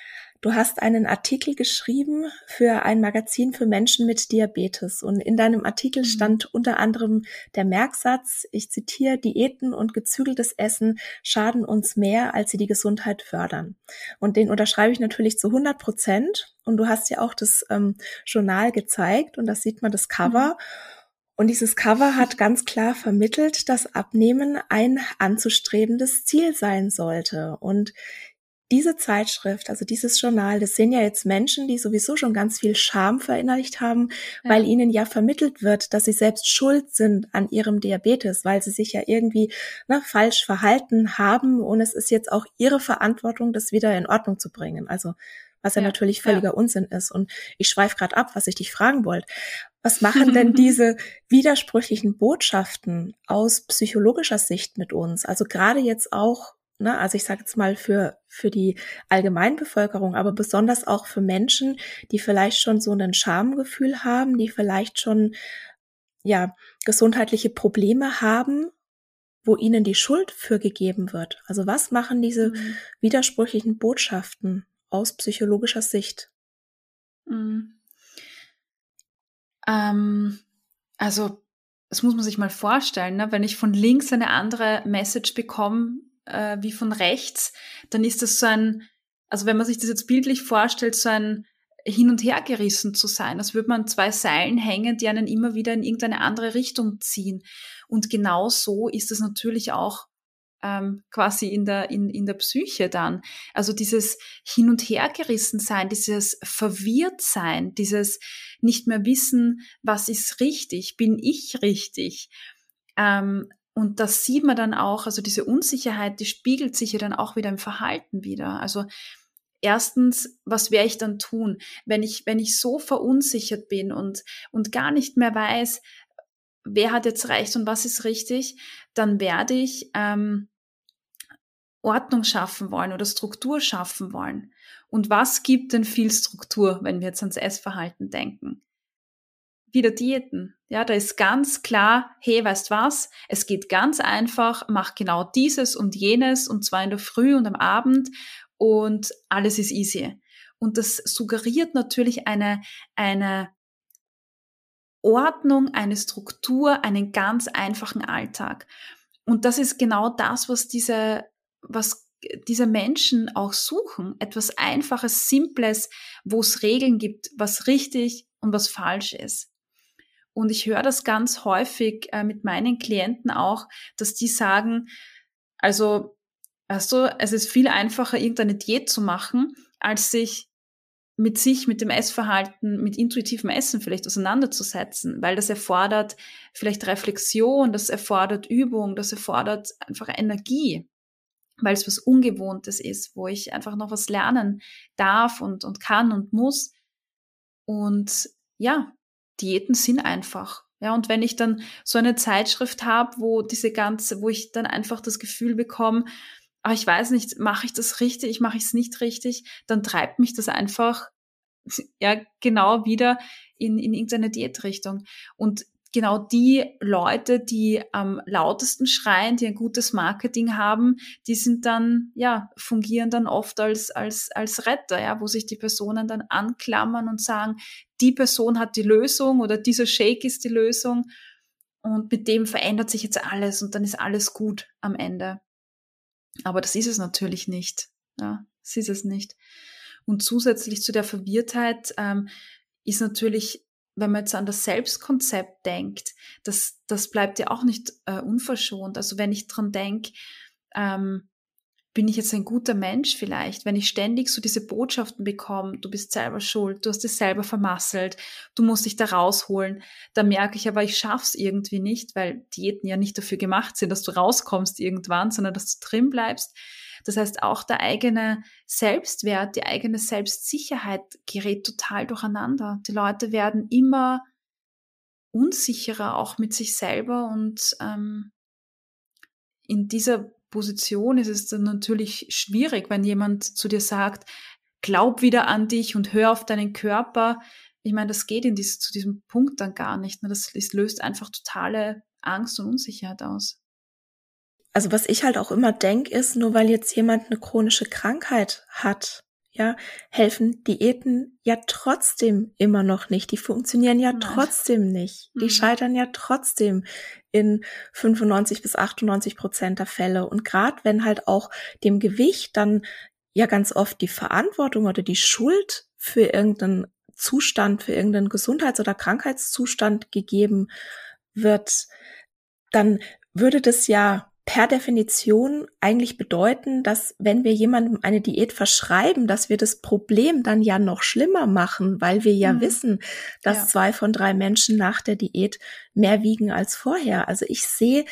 Speaker 1: Du hast einen Artikel geschrieben für ein Magazin für Menschen mit Diabetes und in deinem Artikel mhm. stand unter anderem der Merksatz, ich zitiere, Diäten und gezügeltes Essen schaden uns mehr, als sie die Gesundheit fördern. Und den unterschreibe ich natürlich zu 100 Prozent. Und du hast ja auch das ähm, Journal gezeigt und da sieht man das Cover. Mhm. Und dieses Cover hat ganz klar vermittelt, dass Abnehmen ein anzustrebendes Ziel sein sollte. Und diese Zeitschrift, also dieses Journal, das sind ja jetzt Menschen, die sowieso schon ganz viel Scham verinnerlicht haben, ja. weil ihnen ja vermittelt wird, dass sie selbst schuld sind an ihrem Diabetes, weil sie sich ja irgendwie ne, falsch verhalten haben und es ist jetzt auch ihre Verantwortung, das wieder in Ordnung zu bringen. Also was ja, ja natürlich völliger ja. Unsinn ist. Und ich schweife gerade ab, was ich dich fragen wollte. Was machen denn diese [LAUGHS] widersprüchlichen Botschaften aus psychologischer Sicht mit uns? Also gerade jetzt auch ne, also ich sage jetzt mal für, für die Allgemeinbevölkerung, aber besonders auch für Menschen, die vielleicht schon so ein Schamgefühl haben, die vielleicht schon ja gesundheitliche Probleme haben, wo ihnen die Schuld für gegeben wird. Also was machen diese mhm. widersprüchlichen Botschaften aus psychologischer Sicht?
Speaker 2: Mhm. Ähm, also, das muss man sich mal vorstellen, ne? wenn ich von links eine andere Message bekomme äh, wie von rechts, dann ist das so ein, also wenn man sich das jetzt bildlich vorstellt, so ein hin und her gerissen zu sein, als würde man zwei Seilen hängen, die einen immer wieder in irgendeine andere Richtung ziehen. Und genau so ist es natürlich auch ähm, quasi in der, in, in der Psyche dann. Also dieses Hin- und Hergerissen sein, dieses verwirrt sein, dieses nicht mehr wissen, was ist richtig, bin ich richtig. Ähm, und das sieht man dann auch, also diese Unsicherheit, die spiegelt sich ja dann auch wieder im Verhalten wieder. Also erstens, was werde ich dann tun, wenn ich, wenn ich so verunsichert bin und, und gar nicht mehr weiß, wer hat jetzt recht und was ist richtig, dann werde ich ähm, Ordnung schaffen wollen oder Struktur schaffen wollen. Und was gibt denn viel Struktur, wenn wir jetzt ans Essverhalten denken? Wieder Diäten. Ja, da ist ganz klar, hey, weißt was? Es geht ganz einfach, mach genau dieses und jenes und zwar in der Früh und am Abend und alles ist easy. Und das suggeriert natürlich eine, eine Ordnung, eine Struktur, einen ganz einfachen Alltag. Und das ist genau das, was diese, was diese Menschen auch suchen. Etwas Einfaches, Simples, wo es Regeln gibt, was richtig und was falsch ist. Und ich höre das ganz häufig äh, mit meinen Klienten auch, dass die sagen, also, weißt du, es ist viel einfacher, irgendeine Diät zu machen, als sich mit sich, mit dem Essverhalten, mit intuitivem Essen vielleicht auseinanderzusetzen, weil das erfordert vielleicht Reflexion, das erfordert Übung, das erfordert einfach Energie, weil es was Ungewohntes ist, wo ich einfach noch was lernen darf und, und kann und muss. Und ja, Diäten sind einfach. Ja, und wenn ich dann so eine Zeitschrift habe, wo diese ganze, wo ich dann einfach das Gefühl bekomme, aber ich weiß nicht, mache ich das richtig, mache ich es nicht richtig, dann treibt mich das einfach [LAUGHS] ja genau wieder in, in irgendeine Diätrichtung. Und genau die Leute, die am lautesten schreien, die ein gutes Marketing haben, die sind dann, ja, fungieren dann oft als, als, als Retter, ja, wo sich die Personen dann anklammern und sagen, die Person hat die Lösung oder dieser Shake ist die Lösung und mit dem verändert sich jetzt alles und dann ist alles gut am Ende. Aber das ist es natürlich nicht. Ja, das ist es nicht. Und zusätzlich zu der Verwirrtheit ähm, ist natürlich, wenn man jetzt an das Selbstkonzept denkt, das, das bleibt ja auch nicht äh, unverschont. Also wenn ich dran denke, ähm, bin ich jetzt ein guter Mensch vielleicht, wenn ich ständig so diese Botschaften bekomme, du bist selber schuld, du hast es selber vermasselt, du musst dich da rausholen, da merke ich aber, ich schaff's irgendwie nicht, weil Diäten ja nicht dafür gemacht sind, dass du rauskommst irgendwann, sondern dass du drin bleibst. Das heißt, auch der eigene Selbstwert, die eigene Selbstsicherheit gerät total durcheinander. Die Leute werden immer unsicherer auch mit sich selber und ähm, in dieser Position ist es dann natürlich schwierig, wenn jemand zu dir sagt, glaub wieder an dich und hör auf deinen Körper. Ich meine, das geht in dies, zu diesem Punkt dann gar nicht. Ne? Das, das löst einfach totale Angst und Unsicherheit aus.
Speaker 1: Also was ich halt auch immer denke, ist, nur weil jetzt jemand eine chronische Krankheit hat, ja, helfen Diäten ja trotzdem immer noch nicht. Die funktionieren ja Nein. trotzdem nicht. Die mhm. scheitern ja trotzdem in 95 bis 98 Prozent der Fälle. Und gerade wenn halt auch dem Gewicht dann ja ganz oft die Verantwortung oder die Schuld für irgendeinen Zustand, für irgendeinen Gesundheits- oder Krankheitszustand gegeben wird, dann würde das ja per Definition eigentlich bedeuten, dass wenn wir jemandem eine Diät verschreiben, dass wir das Problem dann ja noch schlimmer machen, weil wir ja mhm. wissen, dass ja. zwei von drei Menschen nach der Diät mehr wiegen als vorher. Also ich sehe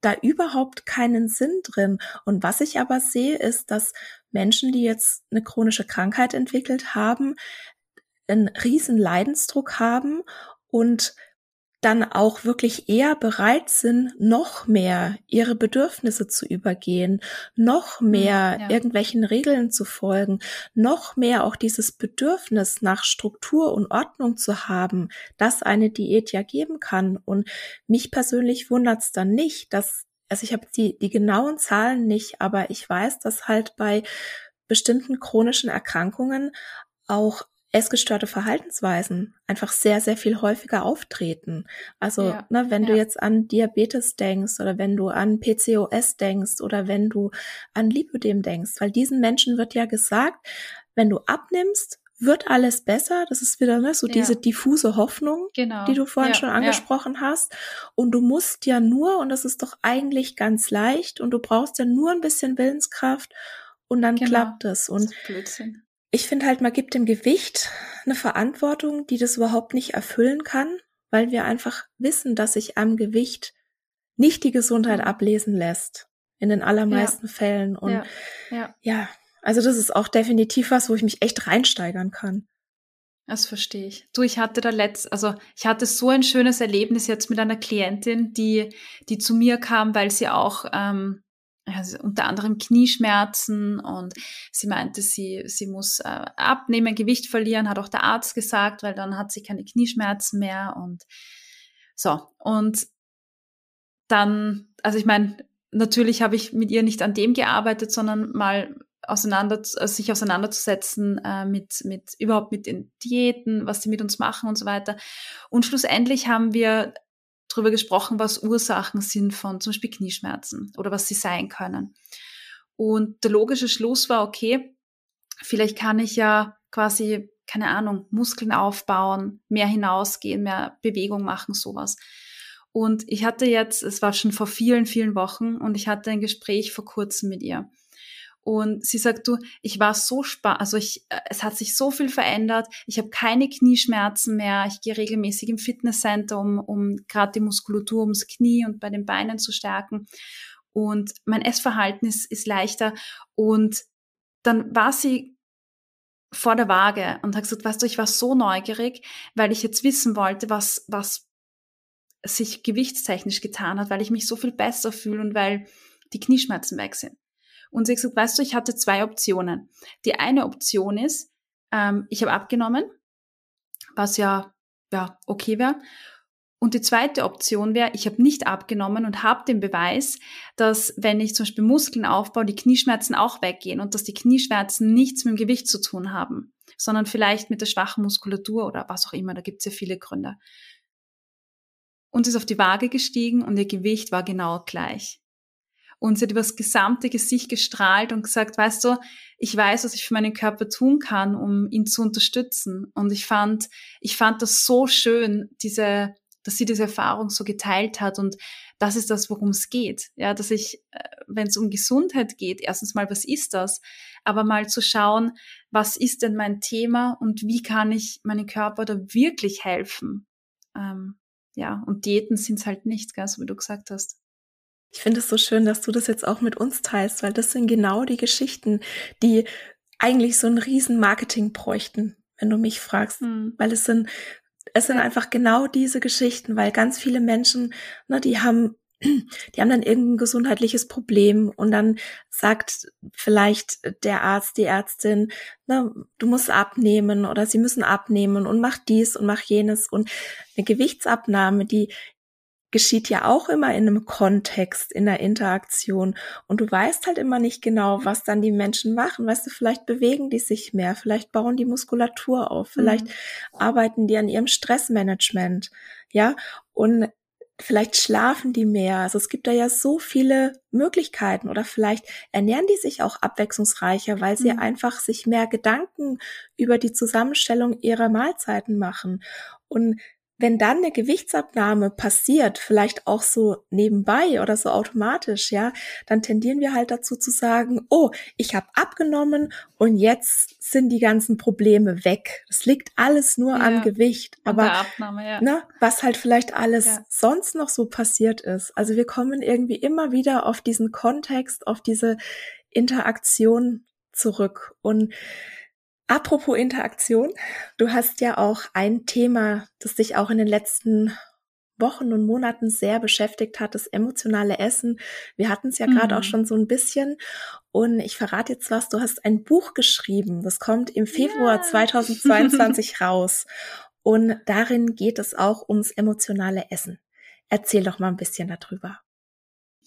Speaker 1: da überhaupt keinen Sinn drin. Und was ich aber sehe, ist, dass Menschen, die jetzt eine chronische Krankheit entwickelt haben, einen riesen Leidensdruck haben und dann auch wirklich eher bereit sind, noch mehr ihre Bedürfnisse zu übergehen, noch mhm, mehr ja. irgendwelchen Regeln zu folgen, noch mehr auch dieses Bedürfnis nach Struktur und Ordnung zu haben, das eine Diät ja geben kann. Und mich persönlich wundert es dann nicht, dass, also ich habe die, die genauen Zahlen nicht, aber ich weiß, dass halt bei bestimmten chronischen Erkrankungen auch essgestörte Verhaltensweisen einfach sehr, sehr viel häufiger auftreten. Also, ja, ne, wenn ja. du jetzt an Diabetes denkst oder wenn du an PCOS denkst oder wenn du an Lipödem denkst, weil diesen Menschen wird ja gesagt, wenn du abnimmst, wird alles besser. Das ist wieder ne, so ja. diese diffuse Hoffnung, genau. die du vorhin schon angesprochen hast. Und du musst ja nur, und das ist doch eigentlich ganz leicht, und du brauchst ja nur ein bisschen Willenskraft und dann genau. klappt es. Und Blödsinn ich finde halt, man gibt dem Gewicht eine Verantwortung, die das überhaupt nicht erfüllen kann, weil wir einfach wissen, dass sich am Gewicht nicht die Gesundheit ablesen lässt. In den allermeisten ja. Fällen. Und ja. ja. ja, also das ist auch definitiv was, wo ich mich echt reinsteigern kann.
Speaker 2: Das verstehe ich. Du, ich hatte da letzt, also ich hatte so ein schönes Erlebnis jetzt mit einer Klientin, die, die zu mir kam, weil sie auch ähm, also unter anderem Knieschmerzen und sie meinte, sie, sie muss äh, abnehmen, Gewicht verlieren, hat auch der Arzt gesagt, weil dann hat sie keine Knieschmerzen mehr und so. Und dann, also ich meine, natürlich habe ich mit ihr nicht an dem gearbeitet, sondern mal auseinander, also sich auseinanderzusetzen äh, mit, mit überhaupt mit den Diäten, was sie mit uns machen und so weiter. Und schlussendlich haben wir darüber gesprochen, was Ursachen sind von zum Beispiel Knieschmerzen oder was sie sein können. Und der logische Schluss war, okay, vielleicht kann ich ja quasi, keine Ahnung, Muskeln aufbauen, mehr hinausgehen, mehr Bewegung machen, sowas. Und ich hatte jetzt, es war schon vor vielen, vielen Wochen und ich hatte ein Gespräch vor kurzem mit ihr. Und sie sagt, du, ich war so spannend, also ich, äh, es hat sich so viel verändert. Ich habe keine Knieschmerzen mehr. Ich gehe regelmäßig im Fitnesscenter, um, um gerade die Muskulatur ums Knie und bei den Beinen zu stärken. Und mein Essverhalten ist, ist leichter. Und dann war sie vor der Waage und hat gesagt, weißt du, ich war so neugierig, weil ich jetzt wissen wollte, was, was sich gewichtstechnisch getan hat, weil ich mich so viel besser fühle und weil die Knieschmerzen weg sind. Und sie hat gesagt, weißt du, ich hatte zwei Optionen. Die eine Option ist, ähm, ich habe abgenommen, was ja, ja okay wäre. Und die zweite Option wäre, ich habe nicht abgenommen und habe den Beweis, dass wenn ich zum Beispiel Muskeln aufbaue, die Knieschmerzen auch weggehen und dass die Knieschmerzen nichts mit dem Gewicht zu tun haben, sondern vielleicht mit der schwachen Muskulatur oder was auch immer. Da gibt es ja viele Gründe. Und sie ist auf die Waage gestiegen und ihr Gewicht war genau gleich und sie hat über das gesamte Gesicht gestrahlt und gesagt, weißt du, ich weiß, was ich für meinen Körper tun kann, um ihn zu unterstützen. Und ich fand, ich fand das so schön, diese, dass sie diese Erfahrung so geteilt hat und das ist das, worum es geht. Ja, dass ich, äh, wenn es um Gesundheit geht, erstens mal, was ist das? Aber mal zu schauen, was ist denn mein Thema und wie kann ich meinem Körper da wirklich helfen? Ähm, ja, und Diäten sind es halt nicht, gell, so wie du gesagt hast.
Speaker 1: Ich finde es so schön, dass du das jetzt auch mit uns teilst, weil das sind genau die Geschichten, die eigentlich so ein riesen Marketing bräuchten, wenn du mich fragst. Hm. Weil es sind, es sind einfach genau diese Geschichten, weil ganz viele Menschen, ne, die haben [CLEARS THROAT] die haben dann irgendein gesundheitliches Problem und dann sagt vielleicht der Arzt, die Ärztin, ne, du musst abnehmen oder sie müssen abnehmen und mach dies und mach jenes und eine Gewichtsabnahme, die geschieht ja auch immer in einem Kontext, in der Interaktion. Und du weißt halt immer nicht genau, was dann die Menschen machen. Weißt du, vielleicht bewegen die sich mehr, vielleicht bauen die Muskulatur auf, vielleicht mhm. arbeiten die an ihrem Stressmanagement. Ja, und vielleicht schlafen die mehr. Also es gibt da ja so viele Möglichkeiten oder vielleicht ernähren die sich auch abwechslungsreicher, weil sie mhm. einfach sich mehr Gedanken über die Zusammenstellung ihrer Mahlzeiten machen. Und wenn dann eine Gewichtsabnahme passiert, vielleicht auch so nebenbei oder so automatisch, ja, dann tendieren wir halt dazu zu sagen, oh, ich habe abgenommen und jetzt sind die ganzen Probleme weg. Es liegt alles nur ja, am Gewicht, aber Abnahme, ja. ne, was halt vielleicht alles ja. sonst noch so passiert ist. Also wir kommen irgendwie immer wieder auf diesen Kontext, auf diese Interaktion zurück und Apropos Interaktion, du hast ja auch ein Thema, das dich auch in den letzten Wochen und Monaten sehr beschäftigt hat, das emotionale Essen. Wir hatten es ja mhm. gerade auch schon so ein bisschen. Und ich verrate jetzt was, du hast ein Buch geschrieben. Das kommt im Februar ja. 2022 [LAUGHS] raus. Und darin geht es auch ums emotionale Essen. Erzähl doch mal ein bisschen darüber.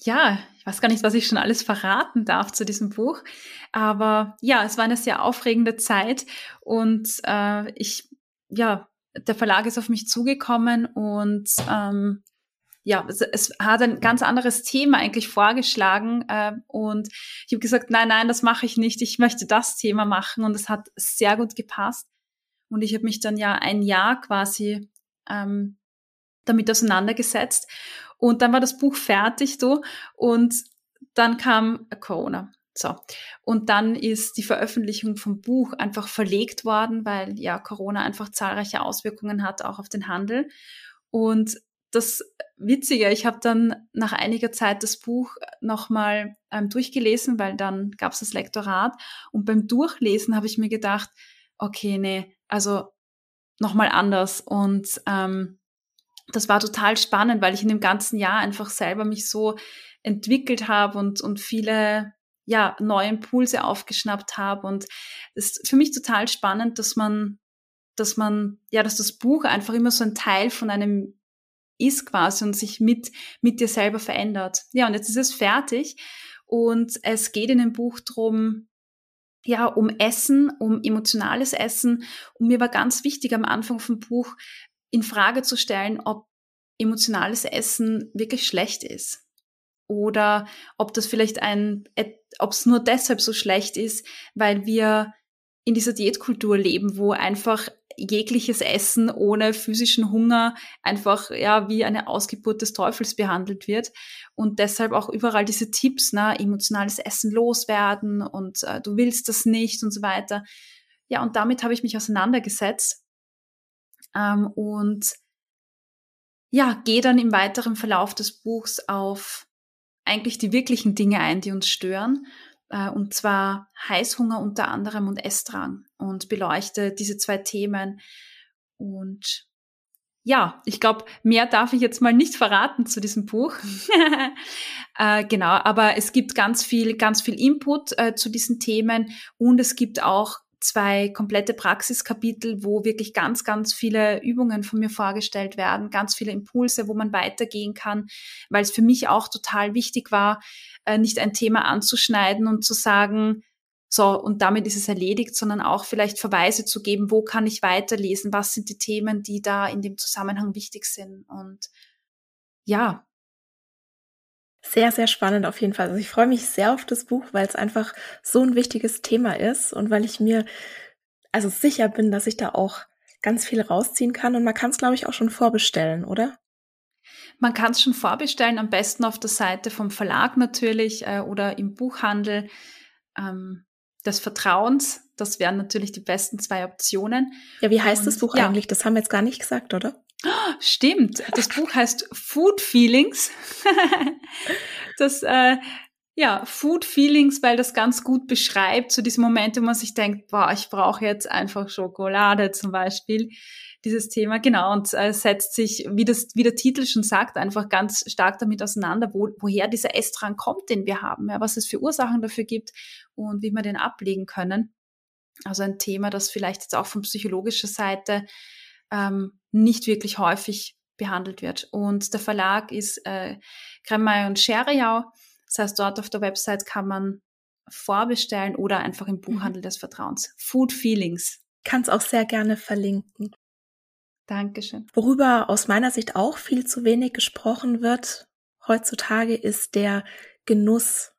Speaker 2: Ja, ich weiß gar nicht, was ich schon alles verraten darf zu diesem Buch. Aber ja, es war eine sehr aufregende Zeit und äh, ich, ja, der Verlag ist auf mich zugekommen und ähm, ja, es, es hat ein ganz anderes Thema eigentlich vorgeschlagen äh, und ich habe gesagt, nein, nein, das mache ich nicht. Ich möchte das Thema machen und es hat sehr gut gepasst. Und ich habe mich dann ja ein Jahr quasi ähm, damit auseinandergesetzt und dann war das Buch fertig, du. Und dann kam Corona. So. Und dann ist die Veröffentlichung vom Buch einfach verlegt worden, weil ja Corona einfach zahlreiche Auswirkungen hat, auch auf den Handel. Und das Witzige, ich habe dann nach einiger Zeit das Buch nochmal ähm, durchgelesen, weil dann gab es das Lektorat. Und beim Durchlesen habe ich mir gedacht, okay, nee, also nochmal anders. Und ähm, das war total spannend, weil ich in dem ganzen Jahr einfach selber mich so entwickelt habe und, und viele ja, neue Impulse aufgeschnappt habe. Und es ist für mich total spannend, dass man, dass man, ja, dass das Buch einfach immer so ein Teil von einem ist quasi und sich mit, mit dir selber verändert. Ja, und jetzt ist es fertig. Und es geht in dem Buch drum, ja, um Essen, um emotionales Essen. Und mir war ganz wichtig am Anfang vom Buch, in Frage zu stellen, ob emotionales Essen wirklich schlecht ist. Oder ob das vielleicht ein, ob es nur deshalb so schlecht ist, weil wir in dieser Diätkultur leben, wo einfach jegliches Essen ohne physischen Hunger einfach ja wie eine Ausgeburt des Teufels behandelt wird und deshalb auch überall diese Tipps, ne, emotionales Essen loswerden und äh, du willst das nicht und so weiter. Ja, und damit habe ich mich auseinandergesetzt ähm, und ja, gehe dann im weiteren Verlauf des Buchs auf eigentlich die wirklichen Dinge ein, die uns stören. Äh, und zwar Heißhunger unter anderem und Essdrang und beleuchte diese zwei Themen. Und ja, ich glaube, mehr darf ich jetzt mal nicht verraten zu diesem Buch. [LAUGHS] äh, genau, aber es gibt ganz viel, ganz viel Input äh, zu diesen Themen und es gibt auch zwei komplette Praxiskapitel, wo wirklich ganz, ganz viele Übungen von mir vorgestellt werden, ganz viele Impulse, wo man weitergehen kann, weil es für mich auch total wichtig war, äh, nicht ein Thema anzuschneiden und zu sagen, so, und damit ist es erledigt, sondern auch vielleicht Verweise zu geben, wo kann ich weiterlesen, was sind die Themen, die da in dem Zusammenhang wichtig sind. Und ja,
Speaker 1: sehr, sehr spannend auf jeden Fall. Also ich freue mich sehr auf das Buch, weil es einfach so ein wichtiges Thema ist und weil ich mir also sicher bin, dass ich da auch ganz viel rausziehen kann und man kann es, glaube ich, auch schon vorbestellen, oder?
Speaker 2: Man kann es schon vorbestellen, am besten auf der Seite vom Verlag natürlich äh, oder im Buchhandel ähm, des Vertrauens. Das wären natürlich die besten zwei Optionen.
Speaker 1: Ja, wie heißt und, das Buch ja. eigentlich? Das haben wir jetzt gar nicht gesagt, oder?
Speaker 2: Stimmt, das Buch heißt Food Feelings. [LAUGHS] das, äh, ja, Food Feelings, weil das ganz gut beschreibt, so diese Momente, wo man sich denkt, boah, ich brauche jetzt einfach Schokolade zum Beispiel, dieses Thema, genau, und äh, setzt sich, wie, das, wie der Titel schon sagt, einfach ganz stark damit auseinander, wo, woher dieser Essdrang kommt, den wir haben, ja, was es für Ursachen dafür gibt und wie wir den ablegen können. Also ein Thema, das vielleicht jetzt auch von psychologischer Seite ähm, nicht wirklich häufig behandelt wird. Und der Verlag ist äh, Kremmer und Scheriau. Das heißt, dort auf der Website kann man vorbestellen oder einfach im Buchhandel mhm. des Vertrauens. Food Feelings.
Speaker 1: Kann es auch sehr gerne verlinken.
Speaker 2: Dankeschön.
Speaker 1: Worüber aus meiner Sicht auch viel zu wenig gesprochen wird heutzutage ist der Genuss.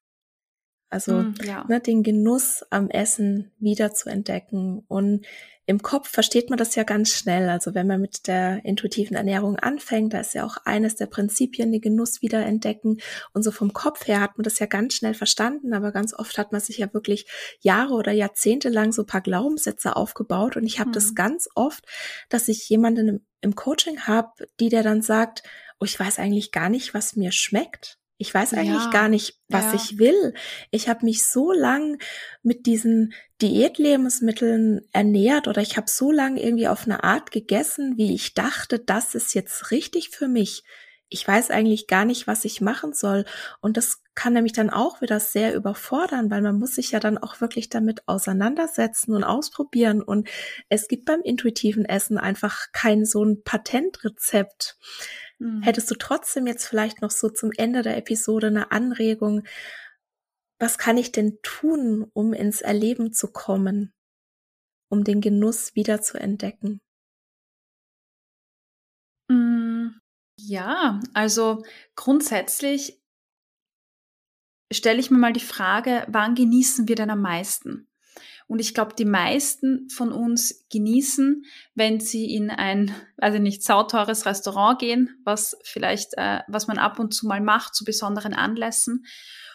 Speaker 1: Also mm, ja. ne, den Genuss am Essen wieder zu entdecken und im Kopf versteht man das ja ganz schnell. Also wenn man mit der intuitiven Ernährung anfängt, da ist ja auch eines der Prinzipien, den Genuss wieder entdecken. Und so vom Kopf her hat man das ja ganz schnell verstanden, aber ganz oft hat man sich ja wirklich Jahre oder Jahrzehnte lang so paar Glaubenssätze aufgebaut. Und ich habe mhm. das ganz oft, dass ich jemanden im Coaching habe, die der dann sagt, oh, ich weiß eigentlich gar nicht, was mir schmeckt. Ich weiß eigentlich ja, gar nicht, was ja. ich will. Ich habe mich so lang mit diesen Diätlebensmitteln ernährt oder ich habe so lang irgendwie auf eine Art gegessen, wie ich dachte, das ist jetzt richtig für mich. Ich weiß eigentlich gar nicht, was ich machen soll. Und das kann nämlich dann auch wieder sehr überfordern, weil man muss sich ja dann auch wirklich damit auseinandersetzen und ausprobieren. Und es gibt beim intuitiven Essen einfach kein so ein Patentrezept. Mhm. Hättest du trotzdem jetzt vielleicht noch so zum Ende der Episode eine Anregung, was kann ich denn tun, um ins Erleben zu kommen, um den Genuss wieder zu entdecken?
Speaker 2: Ja, also grundsätzlich stelle ich mir mal die Frage, wann genießen wir denn am meisten? Und ich glaube, die meisten von uns genießen, wenn sie in ein, also nicht sauteures Restaurant gehen, was vielleicht, äh, was man ab und zu mal macht zu besonderen Anlässen.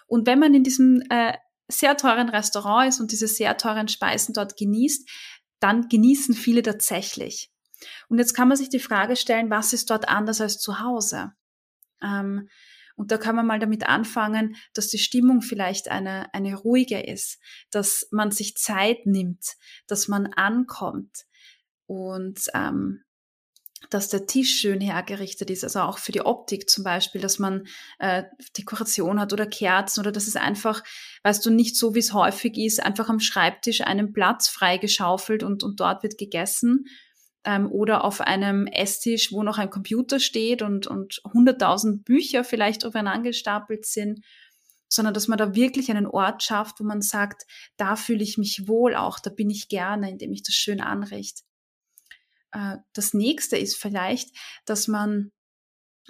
Speaker 2: Und wenn man in diesem äh, sehr teuren Restaurant ist und diese sehr teuren Speisen dort genießt, dann genießen viele tatsächlich. Und jetzt kann man sich die Frage stellen, was ist dort anders als zu Hause? Ähm, und da kann man mal damit anfangen, dass die Stimmung vielleicht eine, eine ruhige ist, dass man sich Zeit nimmt, dass man ankommt und ähm, dass der Tisch schön hergerichtet ist, also auch für die Optik zum Beispiel, dass man äh, Dekoration hat oder Kerzen oder dass es einfach, weißt du, nicht so wie es häufig ist, einfach am Schreibtisch einen Platz freigeschaufelt und, und dort wird gegessen, ähm, oder auf einem Esstisch, wo noch ein Computer steht und, und 100.000 Bücher vielleicht aufeinander gestapelt sind, sondern dass man da wirklich einen Ort schafft, wo man sagt, da fühle ich mich wohl auch, da bin ich gerne, indem ich das schön anrichte. Äh, das nächste ist vielleicht, dass man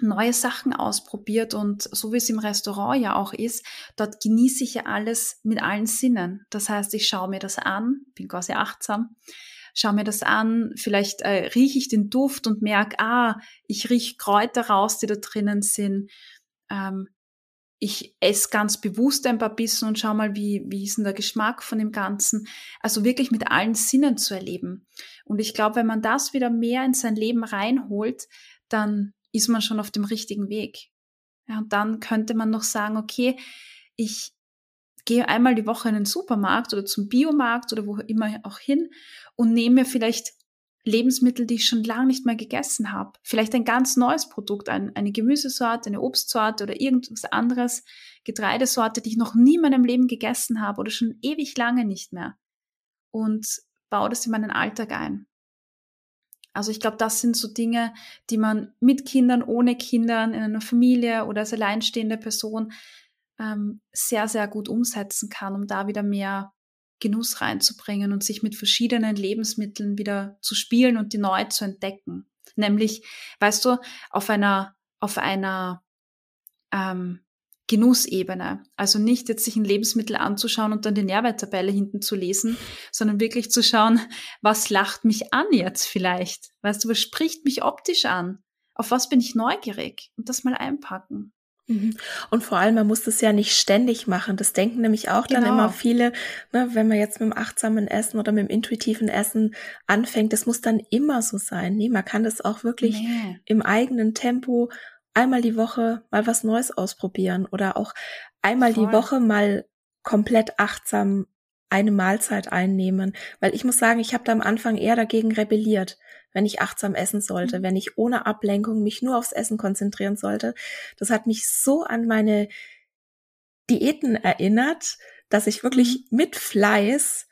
Speaker 2: neue Sachen ausprobiert und so wie es im Restaurant ja auch ist, dort genieße ich ja alles mit allen Sinnen. Das heißt, ich schaue mir das an, bin quasi achtsam, schaue mir das an, vielleicht äh, rieche ich den Duft und merke, ah, ich rieche Kräuter raus, die da drinnen sind. Ähm, ich esse ganz bewusst ein paar Bissen und schau mal, wie, wie ist denn der Geschmack von dem Ganzen. Also wirklich mit allen Sinnen zu erleben. Und ich glaube, wenn man das wieder mehr in sein Leben reinholt, dann ist man schon auf dem richtigen Weg. Ja, und dann könnte man noch sagen, okay, ich gehe einmal die Woche in den Supermarkt oder zum Biomarkt oder wo immer auch hin und nehme mir vielleicht Lebensmittel, die ich schon lange nicht mehr gegessen habe. Vielleicht ein ganz neues Produkt, ein, eine Gemüsesorte, eine Obstsorte oder irgendwas anderes, Getreidesorte, die ich noch nie in meinem Leben gegessen habe oder schon ewig lange nicht mehr. Und baue das in meinen Alltag ein. Also ich glaube, das sind so Dinge, die man mit Kindern, ohne Kindern, in einer Familie oder als alleinstehende Person ähm, sehr, sehr gut umsetzen kann, um da wieder mehr Genuss reinzubringen und sich mit verschiedenen Lebensmitteln wieder zu spielen und die neu zu entdecken. Nämlich, weißt du, auf einer, auf einer ähm, Genussebene. Also nicht jetzt sich ein Lebensmittel anzuschauen und dann die Nährwerttabelle hinten zu lesen, sondern wirklich zu schauen, was lacht mich an jetzt vielleicht? Weißt du, was spricht mich optisch an? Auf was bin ich neugierig? Und das mal einpacken.
Speaker 1: Mhm. Und vor allem, man muss das ja nicht ständig machen. Das denken nämlich auch genau. dann immer viele, ne, wenn man jetzt mit dem achtsamen Essen oder mit dem intuitiven Essen anfängt, das muss dann immer so sein. Nee, man kann das auch wirklich nee. im eigenen Tempo einmal die Woche mal was Neues ausprobieren oder auch einmal Voll. die Woche mal komplett achtsam eine Mahlzeit einnehmen. Weil ich muss sagen, ich habe da am Anfang eher dagegen rebelliert wenn ich achtsam essen sollte, mhm. wenn ich ohne Ablenkung mich nur aufs Essen konzentrieren sollte. Das hat mich so an meine Diäten erinnert, dass ich wirklich mhm. mit Fleiß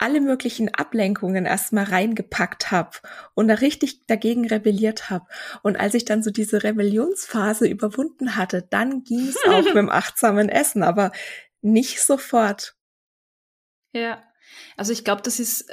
Speaker 1: alle möglichen Ablenkungen erstmal reingepackt habe und da richtig dagegen rebelliert habe. Und als ich dann so diese Rebellionsphase überwunden hatte, dann ging es [LAUGHS] auch mit dem achtsamen Essen, aber nicht sofort.
Speaker 2: Ja, also ich glaube, das ist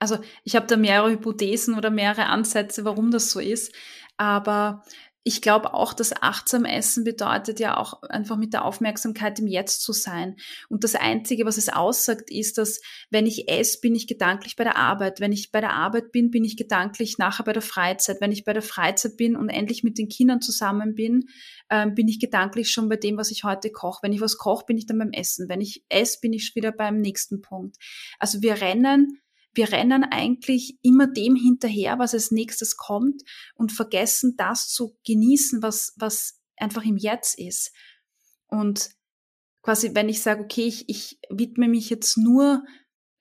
Speaker 2: also ich habe da mehrere Hypothesen oder mehrere Ansätze, warum das so ist. Aber ich glaube auch, dass achtsam Essen bedeutet ja auch einfach mit der Aufmerksamkeit im Jetzt zu sein. Und das Einzige, was es aussagt, ist, dass wenn ich esse, bin ich gedanklich bei der Arbeit. Wenn ich bei der Arbeit bin, bin ich gedanklich nachher bei der Freizeit. Wenn ich bei der Freizeit bin und endlich mit den Kindern zusammen bin, ähm, bin ich gedanklich schon bei dem, was ich heute koche. Wenn ich was koche, bin ich dann beim Essen. Wenn ich esse, bin ich wieder beim nächsten Punkt. Also wir rennen wir rennen eigentlich immer dem hinterher, was als nächstes kommt und vergessen das zu genießen, was, was einfach im Jetzt ist. Und quasi, wenn ich sage, okay, ich, ich widme mich jetzt nur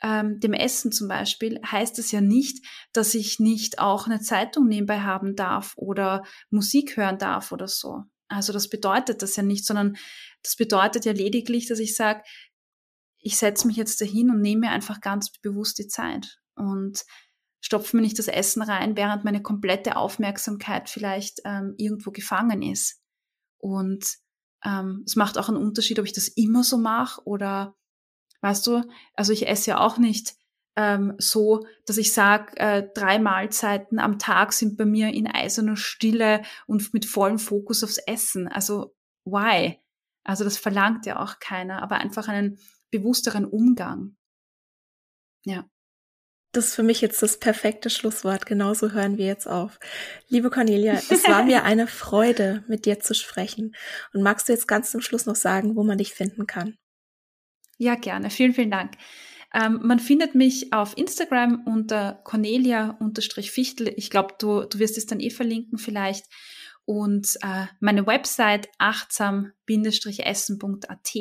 Speaker 2: ähm, dem Essen zum Beispiel, heißt es ja nicht, dass ich nicht auch eine Zeitung nebenbei haben darf oder Musik hören darf oder so. Also das bedeutet das ja nicht, sondern das bedeutet ja lediglich, dass ich sage, ich setze mich jetzt dahin und nehme mir einfach ganz bewusst die Zeit und stopfe mir nicht das Essen rein, während meine komplette Aufmerksamkeit vielleicht ähm, irgendwo gefangen ist. Und ähm, es macht auch einen Unterschied, ob ich das immer so mache oder, weißt du, also ich esse ja auch nicht ähm, so, dass ich sage, äh, drei Mahlzeiten am Tag sind bei mir in eiserner Stille und mit vollem Fokus aufs Essen. Also why? Also das verlangt ja auch keiner, aber einfach einen bewussteren Umgang. Ja.
Speaker 1: Das ist für mich jetzt das perfekte Schlusswort. Genauso hören wir jetzt auf. Liebe Cornelia, es war mir [LAUGHS] eine Freude, mit dir zu sprechen. Und magst du jetzt ganz zum Schluss noch sagen, wo man dich finden kann?
Speaker 2: Ja, gerne. Vielen, vielen Dank. Ähm, man findet mich auf Instagram unter Cornelia-Fichtel. Ich glaube, du, du wirst es dann eh verlinken vielleicht. Und äh, meine Website achtsam-essen.at.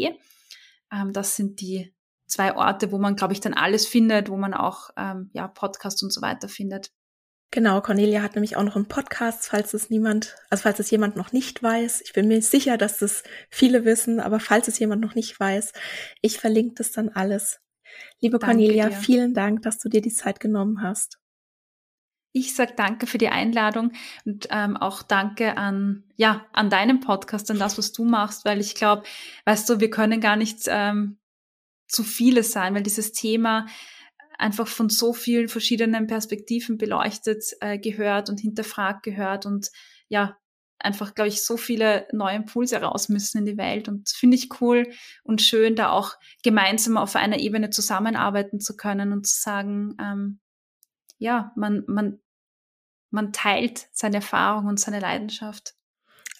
Speaker 2: Ähm, das sind die zwei Orte, wo man, glaube ich, dann alles findet, wo man auch ähm, ja, Podcasts und so weiter findet.
Speaker 1: Genau, Cornelia hat nämlich auch noch einen Podcast, falls es niemand, also falls es jemand noch nicht weiß. Ich bin mir sicher, dass das viele wissen, aber falls es jemand noch nicht weiß, ich verlinke das dann alles. Liebe danke Cornelia, dir. vielen Dank, dass du dir die Zeit genommen hast.
Speaker 2: Ich sag danke für die Einladung und ähm, auch danke an ja an deinem Podcast, an das, was du machst, weil ich glaube, weißt du, wir können gar nicht ähm, zu viele sein, weil dieses Thema einfach von so vielen verschiedenen Perspektiven beleuchtet äh, gehört und hinterfragt gehört und ja, einfach, glaube ich, so viele neue Impulse raus müssen in die Welt. Und finde ich cool und schön, da auch gemeinsam auf einer Ebene zusammenarbeiten zu können und zu sagen, ähm, ja, man, man, man teilt seine Erfahrung und seine Leidenschaft.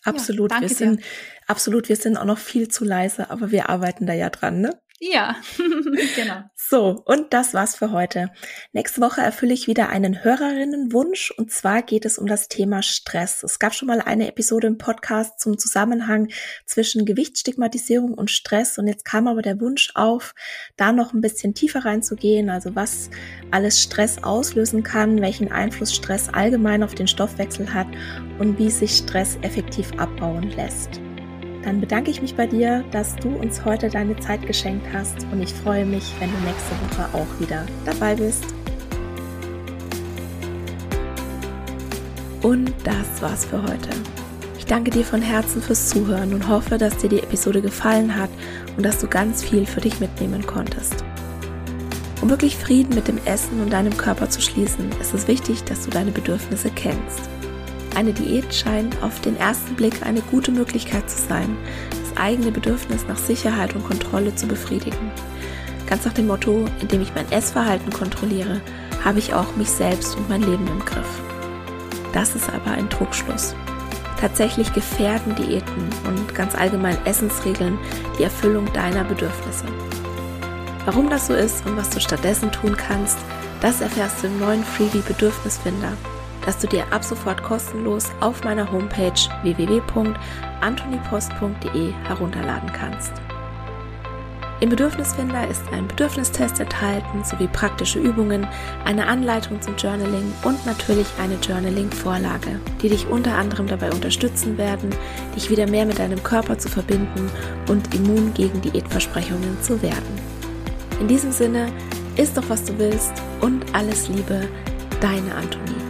Speaker 1: Absolut, ja, wir sind, absolut, wir sind auch noch viel zu leise, aber wir arbeiten da ja dran, ne?
Speaker 2: Ja, [LAUGHS] genau.
Speaker 1: So, und das war's für heute. Nächste Woche erfülle ich wieder einen Hörerinnenwunsch und zwar geht es um das Thema Stress. Es gab schon mal eine Episode im Podcast zum Zusammenhang zwischen Gewichtsstigmatisierung und Stress und jetzt kam aber der Wunsch auf, da noch ein bisschen tiefer reinzugehen, also was alles Stress auslösen kann, welchen Einfluss Stress allgemein auf den Stoffwechsel hat und wie sich Stress effektiv abbauen lässt dann bedanke ich mich bei dir, dass du uns heute deine Zeit geschenkt hast und ich freue mich, wenn du nächste Woche auch wieder dabei bist. Und das war's für heute. Ich danke dir von Herzen fürs Zuhören und hoffe, dass dir die Episode gefallen hat und dass du ganz viel für dich mitnehmen konntest. Um wirklich Frieden mit dem Essen und deinem Körper zu schließen, ist es wichtig, dass du deine Bedürfnisse kennst. Eine Diät scheint auf den ersten Blick eine gute Möglichkeit zu sein, das eigene Bedürfnis nach Sicherheit und Kontrolle zu befriedigen. Ganz nach dem Motto, indem ich mein Essverhalten kontrolliere, habe ich auch mich selbst und mein Leben im Griff. Das ist aber ein Trugschluss. Tatsächlich gefährden Diäten und ganz allgemein Essensregeln die Erfüllung deiner Bedürfnisse. Warum das so ist und was du stattdessen tun kannst, das erfährst du im neuen Freebie Bedürfnisfinder das du dir ab sofort kostenlos auf meiner Homepage www.antonipost.de herunterladen kannst. Im Bedürfnisfinder ist ein Bedürfnistest enthalten sowie praktische Übungen, eine Anleitung zum Journaling und natürlich eine Journaling-Vorlage, die dich unter anderem dabei unterstützen werden, dich wieder mehr mit deinem Körper zu verbinden und immun gegen Diätversprechungen zu werden. In diesem Sinne, isst doch was du willst und alles Liebe, deine Antonie.